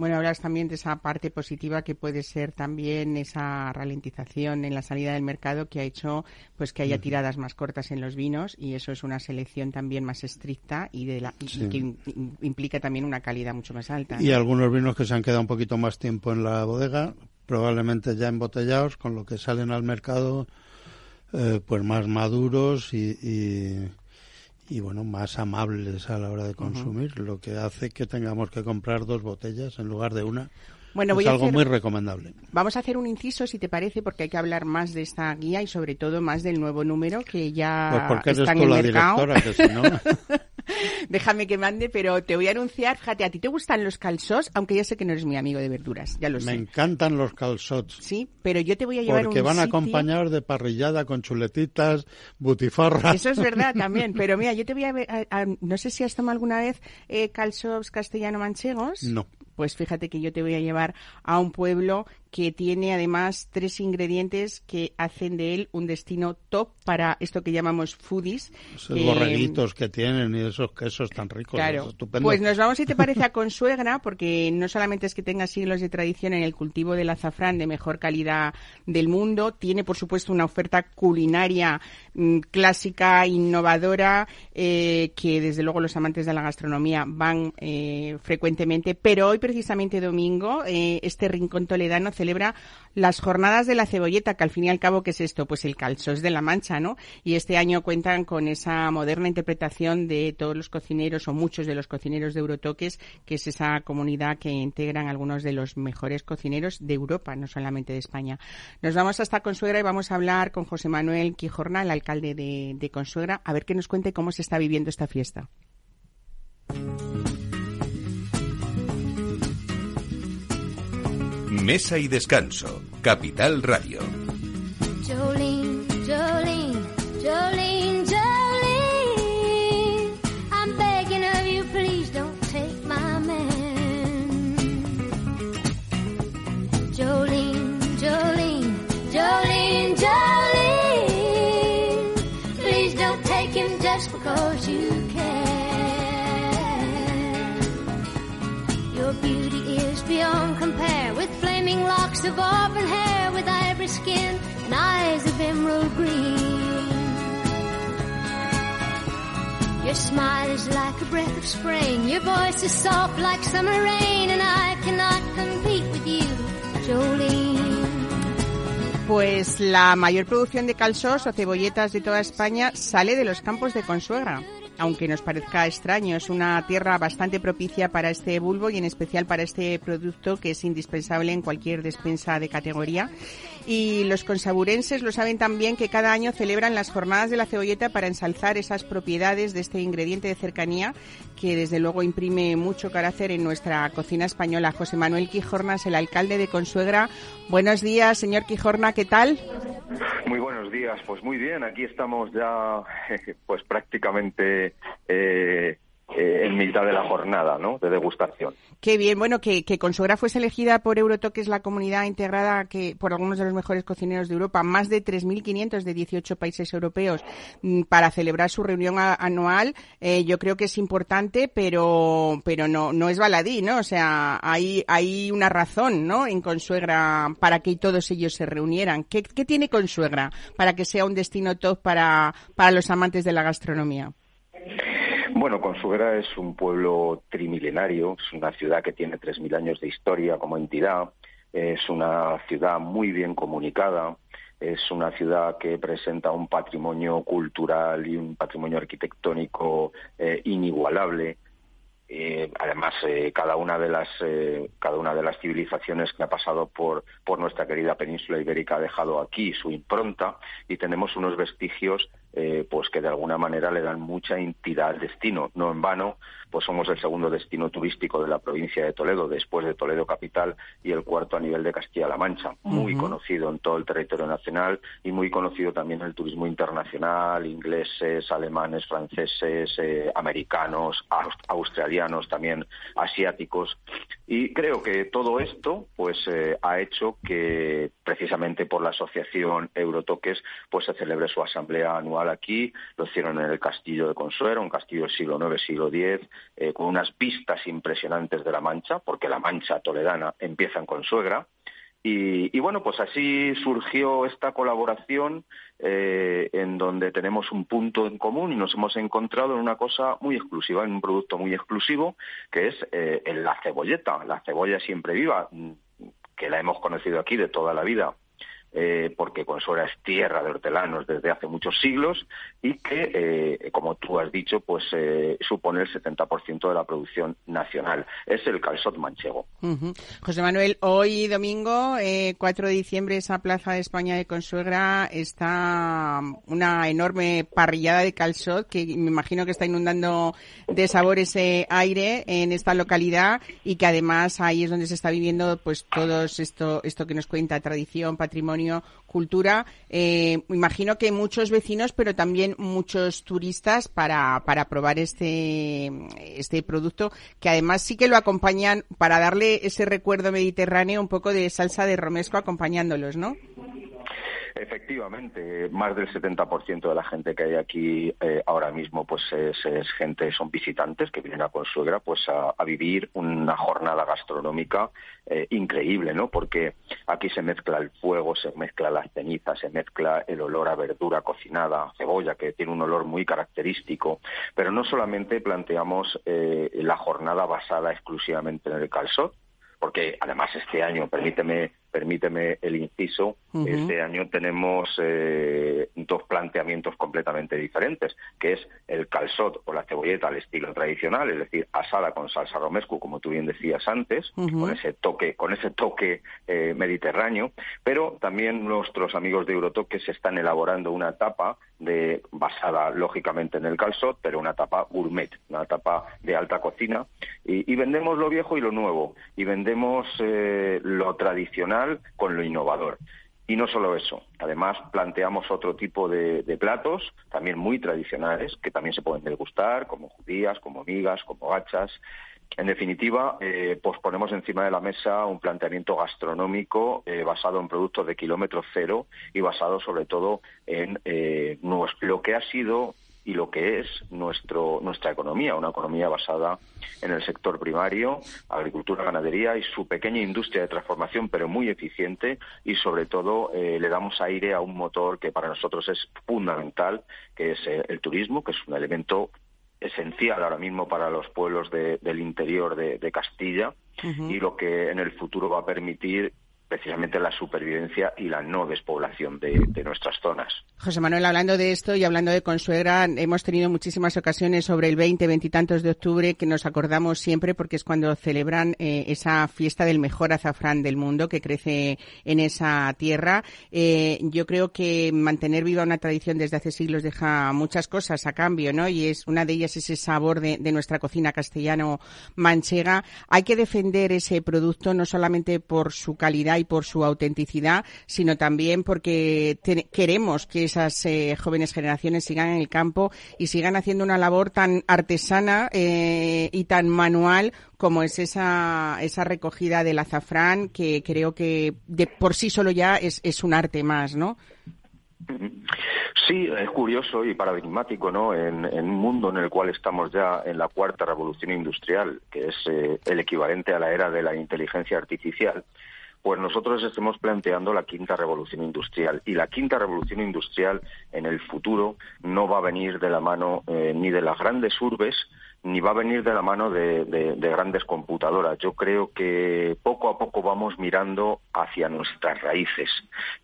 Bueno, hablas también de esa parte positiva que puede ser también esa ralentización en la salida del mercado que ha hecho pues que haya tiradas más cortas en los vinos y eso es una selección también más estricta y de la y que im- im- implica también una calidad mucho más alta. ¿no? Y algunos vinos que se han quedado un poquito más tiempo en la bodega, probablemente ya embotellados, con lo que salen al mercado eh, pues más maduros y, y, y, bueno, más amables a la hora de consumir, lo que hace que tengamos que comprar dos botellas en lugar de una. Bueno, es voy a algo hacer- muy recomendable. Vamos a hacer un inciso, si te parece, porque hay que hablar más de esta guía y sobre todo más del nuevo número que ya Pues porque eres está en tú el la mercado. directora, que si no... Déjame que mande, pero te voy a anunciar, fíjate, a ti te gustan los calzos, aunque ya sé que no eres mi amigo de verduras, ya lo Me sé. encantan los calzots. Sí, pero yo te voy a llevar a Porque un van sitio- acompañados de parrillada con chuletitas, butifarras. Eso es verdad también, pero mira, yo te voy a ver, a- a- no sé si has tomado alguna vez eh, calzots castellano-manchegos. No. Pues fíjate que yo te voy a llevar a un pueblo que tiene además tres ingredientes que hacen de él un destino top para esto que llamamos foodies. Esos que- borreguitos que tienen y esos quesos tan ricos. Claro. Pues nos vamos, si te parece, a Consuegra, porque no solamente es que tenga siglos de tradición en el cultivo del azafrán de mejor calidad del mundo, tiene, por supuesto, una oferta culinaria mm, clásica, innovadora, eh, que desde luego los amantes de la gastronomía van eh, frecuentemente. Pero hoy, precisamente domingo, eh, este rincón toledano celebra las jornadas de la cebolleta, que al fin y al cabo, ¿qué es esto? Pues el calzós de la Mancha, ¿no? Y este año cuentan con esa moderna interpretación de todos los cocineros o muchos de los cocineros de Eurotoques, que es esa comunidad que integran algunos de los mejores cocineros de Europa, no solamente de España. Nos vamos hasta Consuegra y vamos a hablar con José Manuel Quijorna, el alcalde de, de Consuegra, a ver que nos cuente cómo se está viviendo esta fiesta. Mesa y descanso. Capital Radio. Jolene, Jolene, Jolene, Jolene. I'm begging of you, please don't take my man. Jolene, Jolene, Jolene, Jolene. Please don't take him just because you locks of auburn hair, with ivory skin and eyes of emerald green. Pues la mayor producción de calzós o cebolletas de toda España sale de los campos de Consuegra. Aunque nos parezca extraño, es una tierra bastante propicia para este bulbo y en especial para este producto que es indispensable en cualquier despensa de categoría. Y los consaburenses lo saben también que cada año celebran las jornadas de la cebolleta para ensalzar esas propiedades de este ingrediente de cercanía que desde luego imprime mucho carácter en nuestra cocina española. José Manuel Quijornas, el alcalde de Consuegra. Buenos días, señor Quijorna, ¿qué tal? Muy buenos días, pues muy bien, aquí estamos ya pues prácticamente eh, eh, en mitad de la jornada ¿no? de degustación. Qué bien, bueno, que, que Consuegra fuese elegida por Eurotoques, la comunidad integrada que por algunos de los mejores cocineros de Europa, más de 3.500 de 18 países europeos, mm, para celebrar su reunión anual, eh, yo creo que es importante, pero pero no es baladí, ¿no? O sea, hay hay una razón, ¿no? En Consuegra para que todos ellos se reunieran. ¿Qué, qué tiene Consuegra para que sea un destino top para para los amantes de la gastronomía? Bueno, Consuegra es un pueblo trimilenario, es una ciudad que tiene 3.000 años de historia como entidad, es una ciudad muy bien comunicada, es una ciudad que presenta un patrimonio cultural y un patrimonio arquitectónico eh, inigualable. Eh, además, eh, cada una de las cada una de las civilizaciones que ha pasado por por nuestra querida península ibérica ha dejado aquí su impronta y tenemos unos vestigios eh, pues que de alguna manera le dan mucha entidad al destino. No en vano, pues somos el segundo destino turístico de la provincia de Toledo, después de Toledo capital y el cuarto a nivel de Castilla-La Mancha. Muy conocido en todo el territorio nacional y muy conocido también en el turismo internacional, ingleses, alemanes, franceses, eh, americanos, aus- australianos, también asiáticos. Y creo que todo esto, pues, eh, ha hecho que precisamente por la asociación Eurotoques, pues se celebre su asamblea anual aquí. Lo hicieron en el castillo de Consuero, un castillo del siglo IX, siglo X, eh, con unas vistas impresionantes de la Mancha, porque la Mancha toledana empieza en Consuegra. Y, bueno, pues así surgió esta colaboración eh, en donde tenemos un punto en común y nos hemos encontrado en una cosa muy exclusiva, en un producto muy exclusivo, que es eh, la cebolleta, la cebolla siempre viva, mm, que la hemos conocido aquí de toda la vida. Eh, porque Consuera es tierra de hortelanos desde hace muchos siglos y que, eh, como tú has dicho, pues eh, supone el 70% de la producción nacional. Es el calzot manchego. José Manuel, hoy domingo, eh, 4 de diciembre, esa plaza de España de Consuegra está una enorme parrillada de calzot que me imagino que está inundando de sabor ese aire en esta localidad y que además ahí es donde se está viviendo pues todo esto, esto que nos cuenta, tradición, patrimonio, cultura. Eh, imagino que muchos vecinos, pero también muchos turistas para, para probar este, este producto, que además sí que lo acompañan para darle ese recuerdo mediterráneo, un poco de salsa de romesco acompañándolos, ¿no? Efectivamente, más del 70% de la gente que hay aquí eh, ahora mismo pues es, gente, son visitantes que vienen a Consuegra pues a, vivir una jornada gastronómica eh, increíble, ¿no? Porque aquí se mezcla el fuego, se mezcla la ceniza, se mezcla el olor a verdura cocinada, cebolla, que tiene un olor muy característico, pero no solamente planteamos eh, la jornada basada exclusivamente en el calzot, porque además este año, permíteme permíteme el inciso, este año tenemos eh, dos planteamientos completamente diferentes, que es el calzot o la cebolleta al estilo tradicional, es decir, asada con salsa romesco, como tú bien decías antes, con ese toque, con ese toque eh, mediterráneo, pero también nuestros amigos de Eurotoque se están elaborando una tapa de basada lógicamente en el calzot, pero una tapa gourmet, una tapa de alta cocina, y, vendemos lo viejo y lo nuevo, y vendemos eh, lo tradicional con lo innovador. Y no solo eso, además planteamos otro tipo de, platos, también muy tradicionales, que también se pueden degustar, como judías, como migas, como gachas. En definitiva, eh, pues ponemos encima de la mesa un planteamiento gastronómico eh, basado en productos de kilómetro cero y basado sobre todo en eh, lo que ha sido y lo que es nuestro, nuestra economía, una economía basada en el sector primario, agricultura, ganadería y su pequeña industria de transformación, pero muy eficiente y sobre todo eh, le damos aire a un motor que para nosotros es fundamental, que es eh, el turismo, que es un elemento esencial ahora mismo para los pueblos del interior de, Castilla y lo que en el futuro va a permitir precisamente la supervivencia y la no despoblación de, nuestras zonas. José Manuel, hablando de esto y hablando de Consuegra, hemos tenido muchísimas ocasiones sobre el 20, veintitantos de octubre que nos acordamos siempre porque es cuando celebran eh, esa fiesta del mejor azafrán del mundo que crece en esa tierra. Eh, yo creo que mantener viva una tradición desde hace siglos deja muchas cosas a cambio, ¿no? Y es una de ellas ese sabor de, de nuestra cocina castellano-manchega. Hay que defender ese producto no solamente por su calidad y por su autenticidad, sino también porque queremos que esas eh, jóvenes generaciones sigan en el campo y sigan haciendo una labor tan artesana eh, y tan manual como es esa, esa recogida del azafrán, que creo que de por sí solo ya es, es un arte más, ¿no? Sí, es curioso y paradigmático, ¿no? En, un mundo en el cual estamos ya en la cuarta revolución industrial, que es eh, el equivalente a la era de la inteligencia artificial, pues nosotros estemos planteando la quinta revolución industrial. Y la quinta revolución industrial en el futuro no va a venir de la mano eh, ni de las grandes urbes, ni va a venir de la mano de, grandes computadoras. Yo creo que poco a poco vamos mirando hacia nuestras raíces.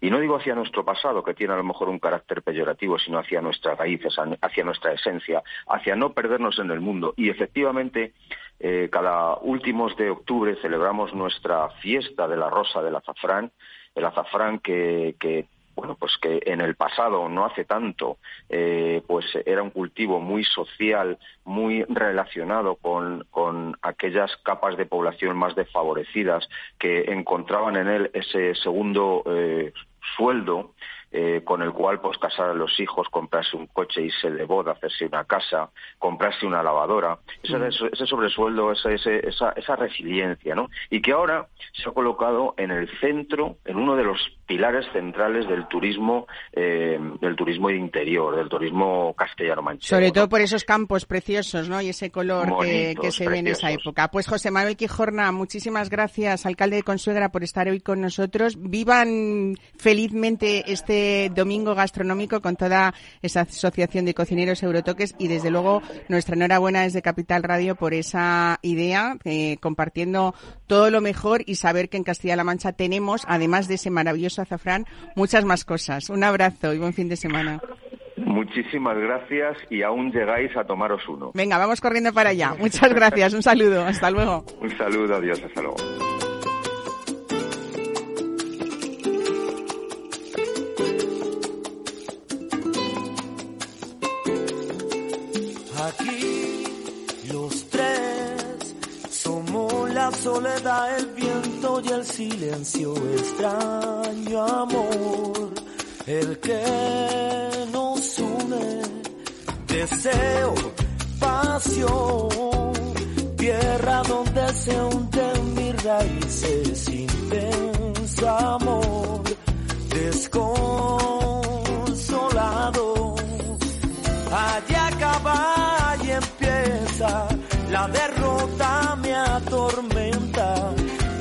Y no digo hacia nuestro pasado, que tiene a lo mejor un carácter peyorativo, sino hacia nuestras raíces, hacia nuestra esencia, hacia no perdernos en el mundo. Y efectivamente, eh, cada últimos de octubre celebramos nuestra fiesta de la rosa del azafrán, el azafrán que, que bueno, pues que en el pasado, no hace tanto, eh, pues era un cultivo muy social, muy relacionado con, con, aquellas capas de población más desfavorecidas que encontraban en él ese segundo eh, sueldo eh, con el cual pues casar a los hijos, comprarse un coche, irse de boda, hacerse una casa, comprarse una lavadora, ese, mm. ese sobresueldo, esa, esa, esa resiliencia, ¿no? Y que ahora se ha colocado en el centro, en uno de los pilares centrales del turismo, eh, del turismo interior, del turismo castellano-manchego. Sobre todo por esos campos preciosos, ¿no? Y ese color que, se ve en esa época. Pues José Manuel Quijorna, muchísimas gracias, alcalde de Consuegra, por estar hoy con nosotros. Vivan felizmente este domingo gastronómico con toda esa asociación de cocineros eurotoques y desde luego nuestra enhorabuena desde Capital Radio por esa idea, eh, compartiendo todo lo mejor y saber que en Castilla-La Mancha tenemos, además de ese maravilloso azafrán, muchas más cosas. Un abrazo y buen fin de semana. Muchísimas gracias y aún llegáis a tomaros uno. Venga, vamos corriendo para allá. Muchas gracias. Un saludo. Hasta luego. Un saludo. Adiós. Hasta luego. soledad, el viento y el silencio, extraño amor, el que nos une, deseo, pasión, tierra donde se hunden mis raíces, intenso amor, desconsolado, allá acaba y empieza la de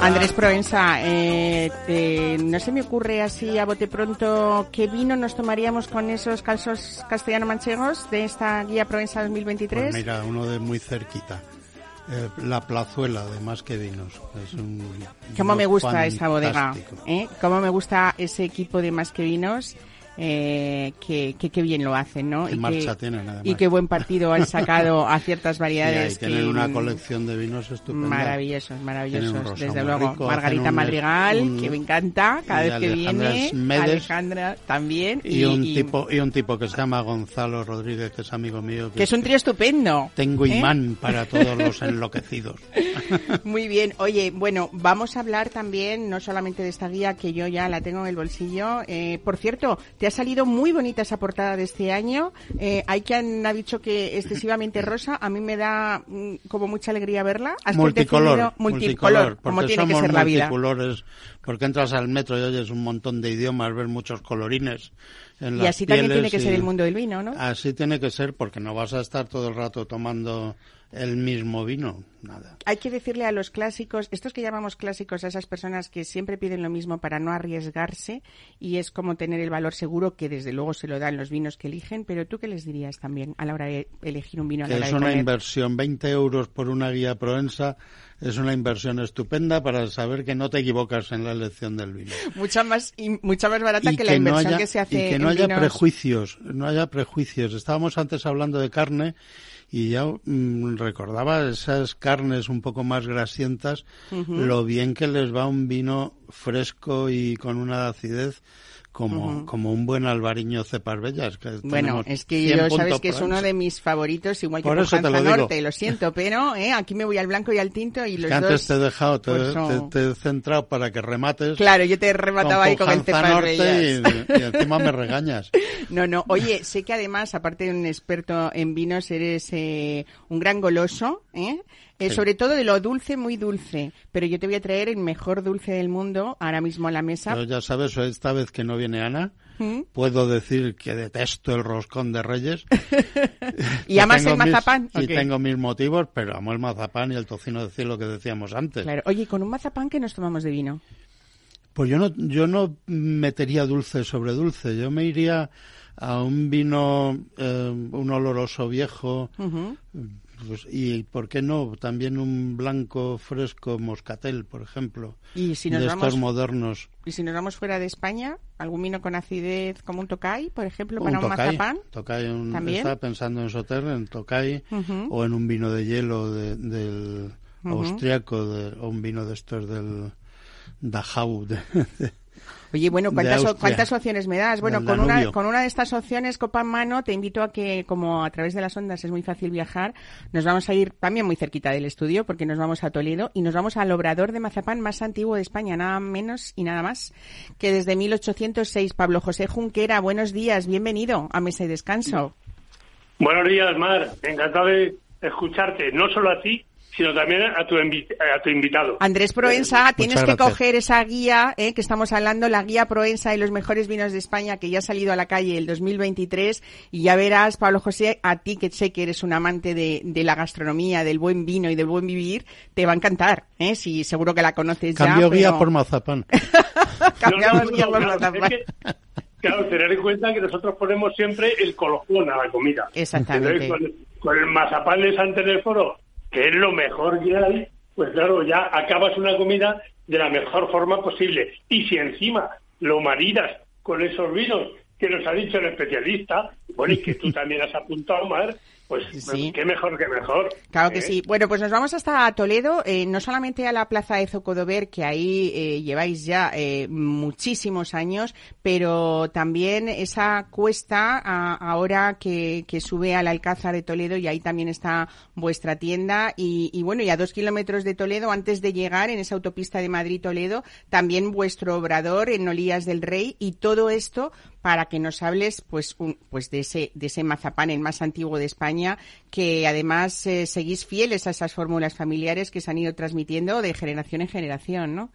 Andrés Provenza, eh, eh, no se me ocurre así a bote pronto qué vino nos tomaríamos con esos calzos castellano-manchegos de esta guía Provenza 2023. Pues mira, uno de muy cerquita. Eh, la plazuela de más que vinos. Es un ¿Cómo me gusta esa bodega? fantástico. ¿eh? ¿Cómo me gusta ese equipo de más que vinos? Eh, que, que, que bien lo hacen, ¿no? Qué marcha tienen, además. y qué buen partido han sacado a ciertas Sí, variedades. ahí tienen que, una mm, colección de vinos estupenda. Maravillosos, maravillosos. Desde luego, rico, Margarita un- Madrigal, un- que me encanta cada vez que Alejandra viene. Esmedes. Alejandra también. Y, un tipo y un tipo que se llama Gonzalo Rodríguez, que es amigo mío. Que es un trío estupendo. Tengo ¿eh? imán para todos los enloquecidos. Muy bien. Oye, bueno, vamos a hablar también no solamente de esta guía que yo ya la tengo en el bolsillo. Eh, por cierto, te ha salido muy bonita esa portada de este año. Eh, hay quien ha dicho que excesivamente rosa. A mí me da mm, como mucha alegría verla. Has multicolor, definido- multicolor, como que somos ser la vida. multicolores, porque entras al metro y oyes un montón de idiomas, ves muchos colorines en Y así también tiene que ser el mundo del vino, ¿no? Así tiene que ser, porque no vas a estar todo el rato tomando el mismo vino, nada. Hay que decirle a los clásicos, estos que llamamos clásicos, a esas personas que siempre piden lo mismo para no arriesgarse y es como tener el valor seguro que desde luego se lo dan los vinos que eligen, pero tú qué les dirías también a la hora de elegir un vino a la hora es de una inversión, 20 euros por una guía Proensa, es una inversión estupenda para saber que no te equivocas en la elección del vino. Mucha más y mucha más barata que, la no inversión haya, que se hace y que no en haya vinos. prejuicios, no haya prejuicios. Estábamos antes hablando de carne y ya mm, recordaba esas carnes un poco más grasientas, lo bien que les va un vino fresco y con una acidez como, como un buen albariño cepas bellas. Que Bueno, es que 100 yo sabes que es uno de mis favoritos, igual que Por eso te lo digo. Norte, lo siento, pero ¿eh? aquí me voy al blanco y al tinto y los Que antes dos... te he dejado, te, pues te- te he centrado para que remates. Claro, yo te he rematado ahí con el cepas norte bellas. y, y encima me regañas. No, no. Oye, sé que además, aparte de un experto en vinos, eres eh, un gran goloso, ¿eh? Eh, Sí. Sobre todo de lo dulce, muy dulce. Pero yo te voy a traer el mejor dulce del mundo ahora mismo a la mesa. Yo ya sabes, esta vez que no viene Ana, ¿Mm? puedo decir que detesto el roscón de Reyes. ¿Y amas el mazapán? mis- ¿o y tengo mis motivos, pero amo el mazapán y el tocino de cielo que decíamos antes. Claro. Oye, con un mazapán que nos tomamos de vino. Pues yo no, yo no metería dulce sobre dulce. Yo me iría a un vino, eh, un oloroso viejo. Pues, y ¿por qué no? También un blanco fresco moscatel, por ejemplo, Y si nos de vamos estos modernos. y si nos vamos fuera de España, algún vino con acidez como un Tocay, por ejemplo, para un un Tocay, mazapán. Tocay un- ¿También? estaba pensando en Soter, en Tocay, o en un vino de hielo de- del austriaco, de- o un vino de estos del Dachau. de- de- Oye, bueno, ¿cuántas, ¿cuántas opciones me das? Bueno, con una, con una de estas opciones, copa en mano, te invito a que, como a través de las ondas es muy fácil viajar, nos vamos a ir también muy cerquita del estudio, porque nos vamos a Toledo y nos vamos al obrador de mazapán más antiguo de España, nada menos y nada más que desde 1806. Pablo José Junquera, buenos días, bienvenido a Mesa y Descanso. Buenos días, Mar. Encantado de escucharte, no solo a ti, sino también a tu, a tu invitado. Andrés Proensa, tienes que gracias. coger esa guía eh, que estamos hablando, la guía Proensa y los mejores vinos de España que ya ha salido a la calle el 2023 y ya verás, Pablo José, a ti que sé que eres un amante de, de la gastronomía, del buen vino y del buen vivir, te va a encantar, ¿eh? Sí, seguro que la conoces ya. Cambio guía pero- por mazapán. Cambiamos No, no, no, guía por claro, mazapán. es que, claro, tener en cuenta que nosotros ponemos siempre el colofón a la comida. Exactamente. Con, con el mazapán de San Telésforo, que es lo mejor que hay, pues claro, ya acabas una comida de la mejor forma posible. Y si encima lo maridas con esos vinos que nos ha dicho el especialista, bueno, y que tú también has apuntado, Mar, pues Sí. qué mejor que mejor. Claro que ¿eh? sí. Bueno, pues nos vamos hasta Toledo, eh, no solamente a la plaza de Zocodover, que ahí eh, lleváis ya eh, muchísimos años, pero también esa cuesta a- ahora que, que sube al Alcázar de Toledo y ahí también está vuestra tienda. Y, y bueno, y a dos kilómetros de Toledo, antes de llegar en esa autopista de Madrid-Toledo, también vuestro obrador en Olías del Rey y todo esto para que nos hables pues un, pues de ese de ese mazapán el más antiguo de España que además eh, seguís fieles a esas fórmulas familiares que se han ido transmitiendo de generación en generación, ¿no?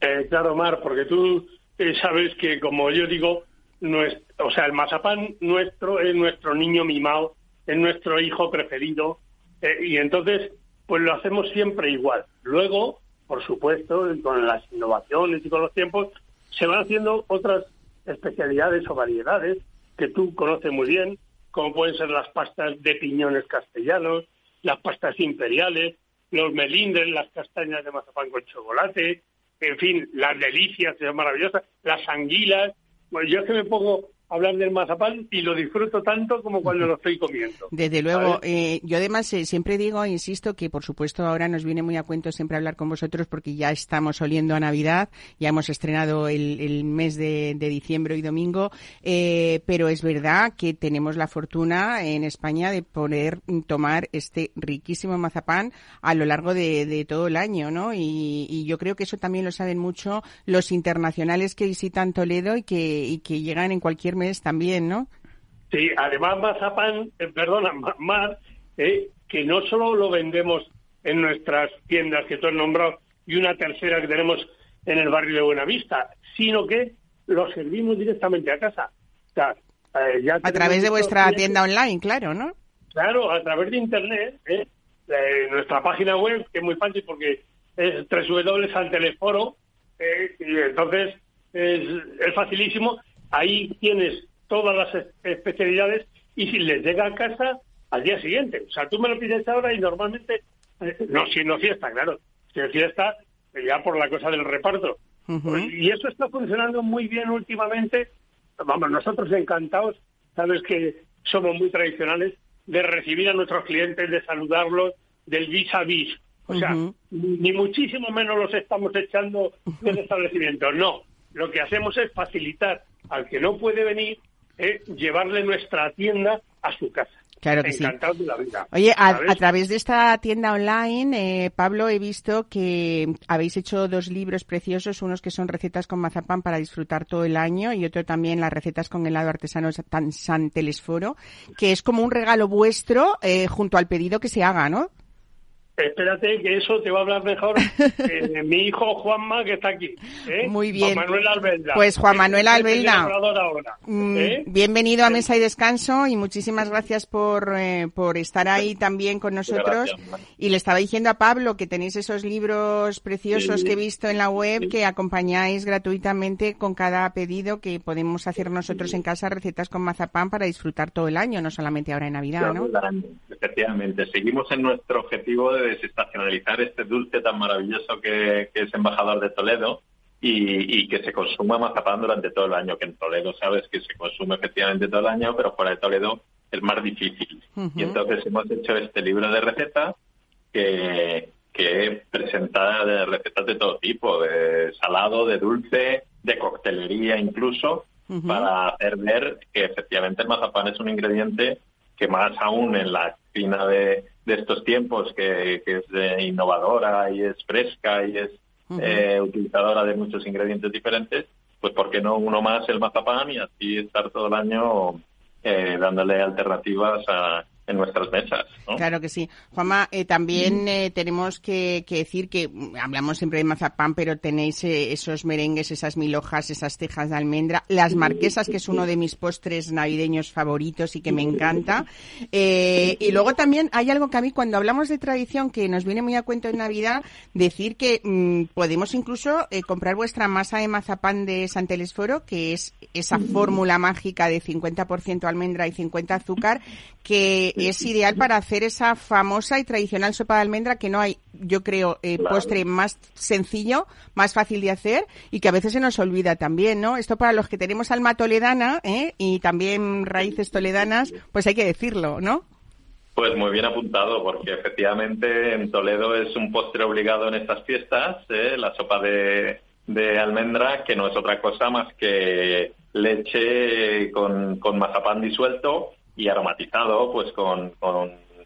Eh, claro, Mar, porque tú eh, sabes que, como yo digo, o sea, el mazapán nuestro es nuestro niño mimado, es nuestro hijo preferido, eh, y entonces, pues lo hacemos siempre igual. Luego, por supuesto, con las innovaciones y con los tiempos, se van haciendo otras especialidades o variedades que tú conoces muy bien, como pueden ser las pastas de piñones castellanos, las pastas imperiales, los melindres, las castañas de mazapán con chocolate, en fin, las delicias, que son maravillosas, las anguilas. Bueno, yo es que me pongo hablar del mazapán y lo disfruto tanto como cuando lo estoy comiendo. Desde luego, eh, yo además eh, siempre digo, insisto, que por supuesto ahora nos viene muy a cuento siempre hablar con vosotros porque ya estamos oliendo a Navidad, ya hemos estrenado el, mes de, diciembre y domingo, eh, pero es verdad que tenemos la fortuna en España de poder tomar este riquísimo mazapán a lo largo de, todo el año, ¿no? Y, y, yo creo que eso también lo saben mucho los internacionales que visitan Toledo y que, y que llegan en cualquier también, ¿no? Sí, además Mazapán, eh, perdona, más, eh, que no solo lo vendemos en nuestras tiendas que tú has nombrado y una tercera que tenemos en el barrio de Buenavista, sino que lo servimos directamente a casa. Eh, a través de vuestra tienda online, claro, ¿no? Claro, a través de Internet, ¿eh? nuestra página web, que es muy fácil porque es www.anteleforo, eh, y entonces es, es facilísimo ahí tienes todas las especialidades y si les llega a casa al día siguiente. O sea, tú me lo pides ahora y normalmente, eh, no, si no fiesta, claro, si no fiesta, ya por la cosa del reparto. Y eso está funcionando muy bien últimamente. Vamos, nosotros encantados, sabes que somos muy tradicionales de recibir a nuestros clientes, de saludarlos, del vis a vis. O sea, ni muchísimo menos los estamos echando del establecimiento. No, lo que hacemos es facilitar al que no puede venir, eh, llevarle nuestra tienda a su casa. Claro que sí. De la vida, Oye, a, través de esta tienda online, eh, Pablo, he visto que habéis hecho dos libros preciosos, unos que son recetas con mazapán para disfrutar todo el año y otro también las recetas con helado artesano San Telesforo, que es como un regalo vuestro eh, junto al pedido que se haga, ¿no? Espérate que eso te va a hablar mejor eh, mi hijo Juanma que está aquí. ¿eh? Muy bien. Juan Manuel Albelda. Pues Juan Manuel Albelda. Mm, ¿eh? Bienvenido a Mesa y Descanso y muchísimas gracias por, por estar ahí también con nosotros. y le estaba diciendo a Pablo que tenéis esos libros preciosos que he visto en la web que acompañáis gratuitamente con cada pedido que podemos hacer nosotros en casa recetas con mazapán para disfrutar todo el año, no solamente ahora en Navidad, ¿no? Efectivamente, seguimos en nuestro objetivo de desestacionalizar este dulce tan maravilloso que, es embajador de Toledo y, que se consuma mazapán durante todo el año, que en Toledo sabes que se consume efectivamente todo el año, pero fuera de Toledo es más difícil. Y entonces hemos hecho este libro de recetas que, que presenta de recetas de todo tipo, de salado, de dulce, de coctelería incluso, para hacer ver que efectivamente el mazapán es un ingrediente que más aún en la cocina de, de estos tiempos, que, es innovadora y es fresca y es eh, utilizadora de muchos ingredientes diferentes, pues ¿por qué no uno más el mazapán y así estar todo el año eh, dándole alternativas a, en nuestras mesas. Claro que sí. Juanma, eh, también eh, tenemos que, decir que mm, hablamos siempre de mazapán, pero tenéis eh, esos merengues, esas mil hojas, esas tejas de almendra, las marquesas, que es uno de mis postres navideños favoritos y que me encanta. y luego también hay algo que a mí cuando hablamos de tradición que nos viene muy a cuento en Navidad, decir que mm, podemos incluso comprar vuestra masa de mazapán de San Telesforo, que es esa fórmula mágica de 50% almendra y 50 azúcar, que es ideal para hacer esa famosa y tradicional sopa de almendra que no hay, yo creo, eh, postre más sencillo, más fácil de hacer y que a veces se nos olvida también, ¿no? Esto para los que tenemos alma toledana ¿eh? y también raíces toledanas, pues hay que decirlo, ¿no? Pues muy bien apuntado, porque efectivamente en Toledo es un postre obligado en estas fiestas, ¿eh? la sopa de, de almendra, que no es otra cosa más que leche con, con mazapán disuelto y aromatizado pues con,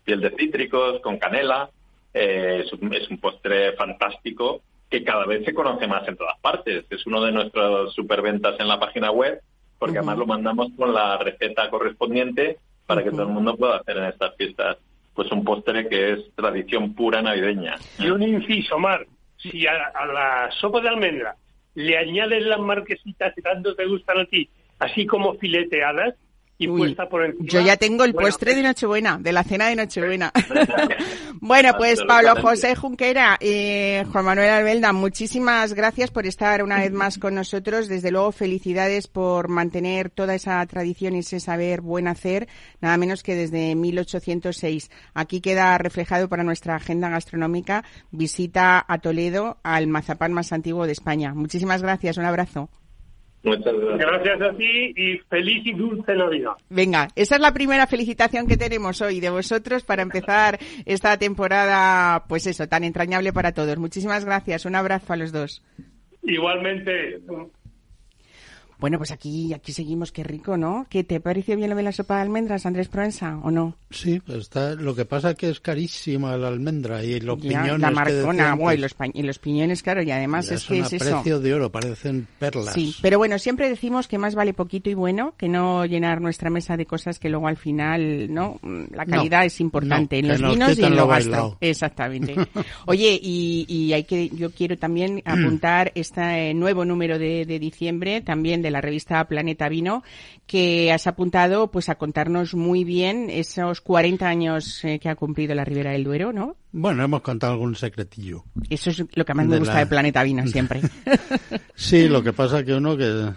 piel de cítricos, con canela. Eh, es, un, postre fantástico que cada vez se conoce más en todas partes. Es uno de nuestros superventas en la página web porque además lo mandamos con la receta correspondiente para que todo el mundo pueda hacer en estas fiestas pues un postre que es tradición pura navideña. Y un inciso, Mar, si a, a la sopa de almendra le añades las marquesitas que tanto te gustan a ti, así como fileteadas, y Uy, puesta por encima. yo ya tengo el Bueno, postre de Nochebuena, de la cena de Nochebuena. bueno, pues Absolutamente. Pablo José Junquera y Juan Manuel Albelda, muchísimas gracias por estar una vez más con nosotros. Desde luego, felicidades por mantener toda esa tradición y ese saber buen hacer, nada menos que desde 1806. Aquí queda reflejado para nuestra agenda gastronómica visita a Toledo, al mazapán más antiguo de España. Muchísimas gracias, un abrazo. Muchas gracias. Gracias a ti y feliz y dulce Navidad. Venga, esa es la primera felicitación que tenemos hoy de vosotros para empezar esta temporada, pues eso, tan entrañable para todos. Muchísimas gracias, un abrazo a los dos. Igualmente, Bueno, pues aquí, aquí seguimos, qué rico, ¿no? ¿Qué te pareció bien lo de la sopa de almendras, Andrés Proensa, o no? Sí, está, lo que pasa es que es carísima la almendra y los Ya, piñones la que marcona, buah, y los, pa- y los piñones, claro, y además ya es que es eso. precio de oro, parecen perlas. Sí, pero bueno, siempre decimos que más vale poquito y bueno que no llenar nuestra mesa de cosas que luego al final, ¿no? Mm, La No, calidad es importante no, en que los nos vinos y en lo gastro. Exactamente. Oye, y, y hay que, yo quiero también apuntar este nuevo número de, de diciembre, también de la revista Planeta Vino, que has apuntado pues a contarnos muy bien esos 40 años eh, que ha cumplido la Ribera del Duero, ¿no? Bueno, hemos contado algún secretillo. Eso es lo que más me De gusta la- de Planeta Vino siempre. Sí, lo que pasa que uno que,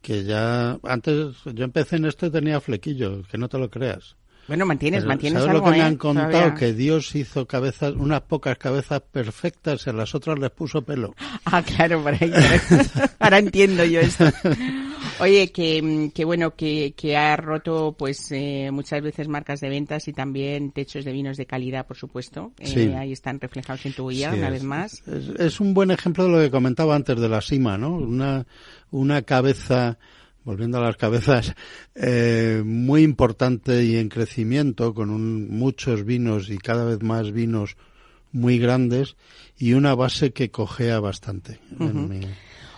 que ya... Antes yo empecé en esto y tenía flequillos, que no te lo creas. Bueno, mantienes, Pero, mantienes ¿Sabes algo, lo que me ¿eh? han contado? Todavía. Que Dios hizo cabezas, unas pocas cabezas perfectas y a las otras les puso pelo. Ah, claro, por ahí. Ahora entiendo yo esto. Oye, que, que bueno, que, que ha roto pues eh, muchas veces marcas de ventas y también techos de vinos de calidad, por supuesto. Eh, Sí. ahí están reflejados en tu guía, Sí, una es- vez más. Es, es un buen ejemplo de lo que comentaba antes de la cima, ¿no? Una, una cabeza, volviendo a las cabezas, eh, muy importante y en crecimiento, con un- muchos vinos y cada vez más vinos muy grandes y una base que cojea bastante. en mi-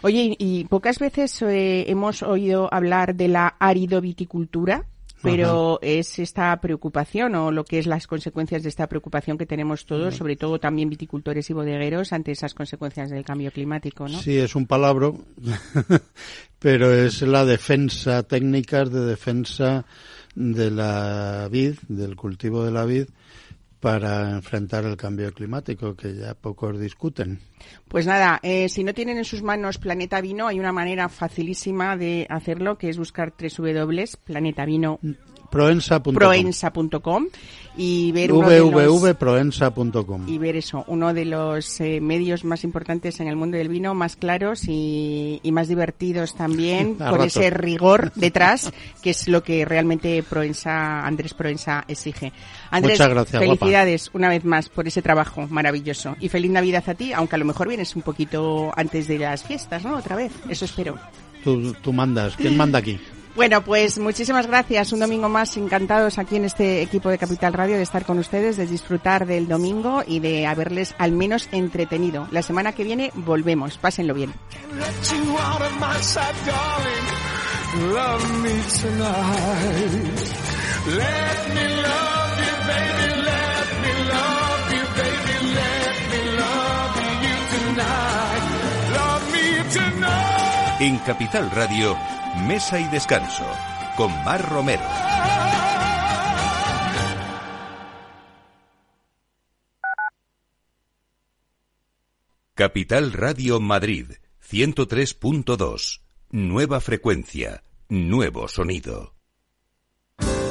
Oye, y pocas veces eh, hemos oído hablar de la aridoviticultura, pero es esta preocupación o lo que es las consecuencias de esta preocupación que tenemos todos, sobre todo también viticultores y bodegueros, ante esas consecuencias del cambio climático, ¿no? Sí, es un palabro, pero es la defensa, técnicas de defensa de la vid, del cultivo de la vid, para enfrentar el cambio climático, que ya pocos discuten. Pues nada, eh, si no tienen en sus manos Planeta Vino, hay una manera facilísima de hacerlo, que es buscar www.planetavino Proensa.com. proensa.com y ver www.proensa.com. y ver eso, uno de los eh, medios más importantes en el mundo del vino, más claros y, y más divertidos también, con ese rigor detrás, que es lo que realmente Proensa, Andrés Proensa exige. Andrés, Muchas gracias, guapa. felicidades una vez más por ese trabajo maravilloso y feliz Navidad a ti, aunque a lo mejor vienes un poquito antes de las fiestas, ¿no? Otra vez, eso espero. Tú, tú mandas. ¿Quién manda aquí? Bueno, pues muchísimas gracias. Un domingo más encantados aquí en este equipo de Capital Radio de estar con ustedes, de disfrutar del domingo y de haberles al menos entretenido. La semana que viene volvemos. Pásenlo bien. En Capital Radio, Mesa y Descanso, con Mar Romero. Capital Radio Madrid, 103.2. Nueva frecuencia, nuevo sonido.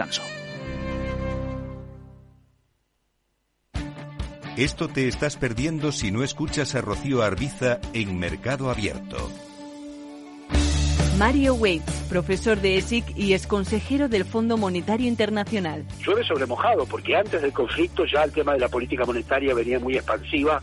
Descanso. Esto te estás perdiendo si no escuchas a Rocío Arbiza en Mercado Abierto. Mario Waits, profesor de ESIC y ex consejero del Fondo Monetario Internacional. llueve sobre mojado, porque antes del conflicto ya el tema de la política monetaria venía muy expansiva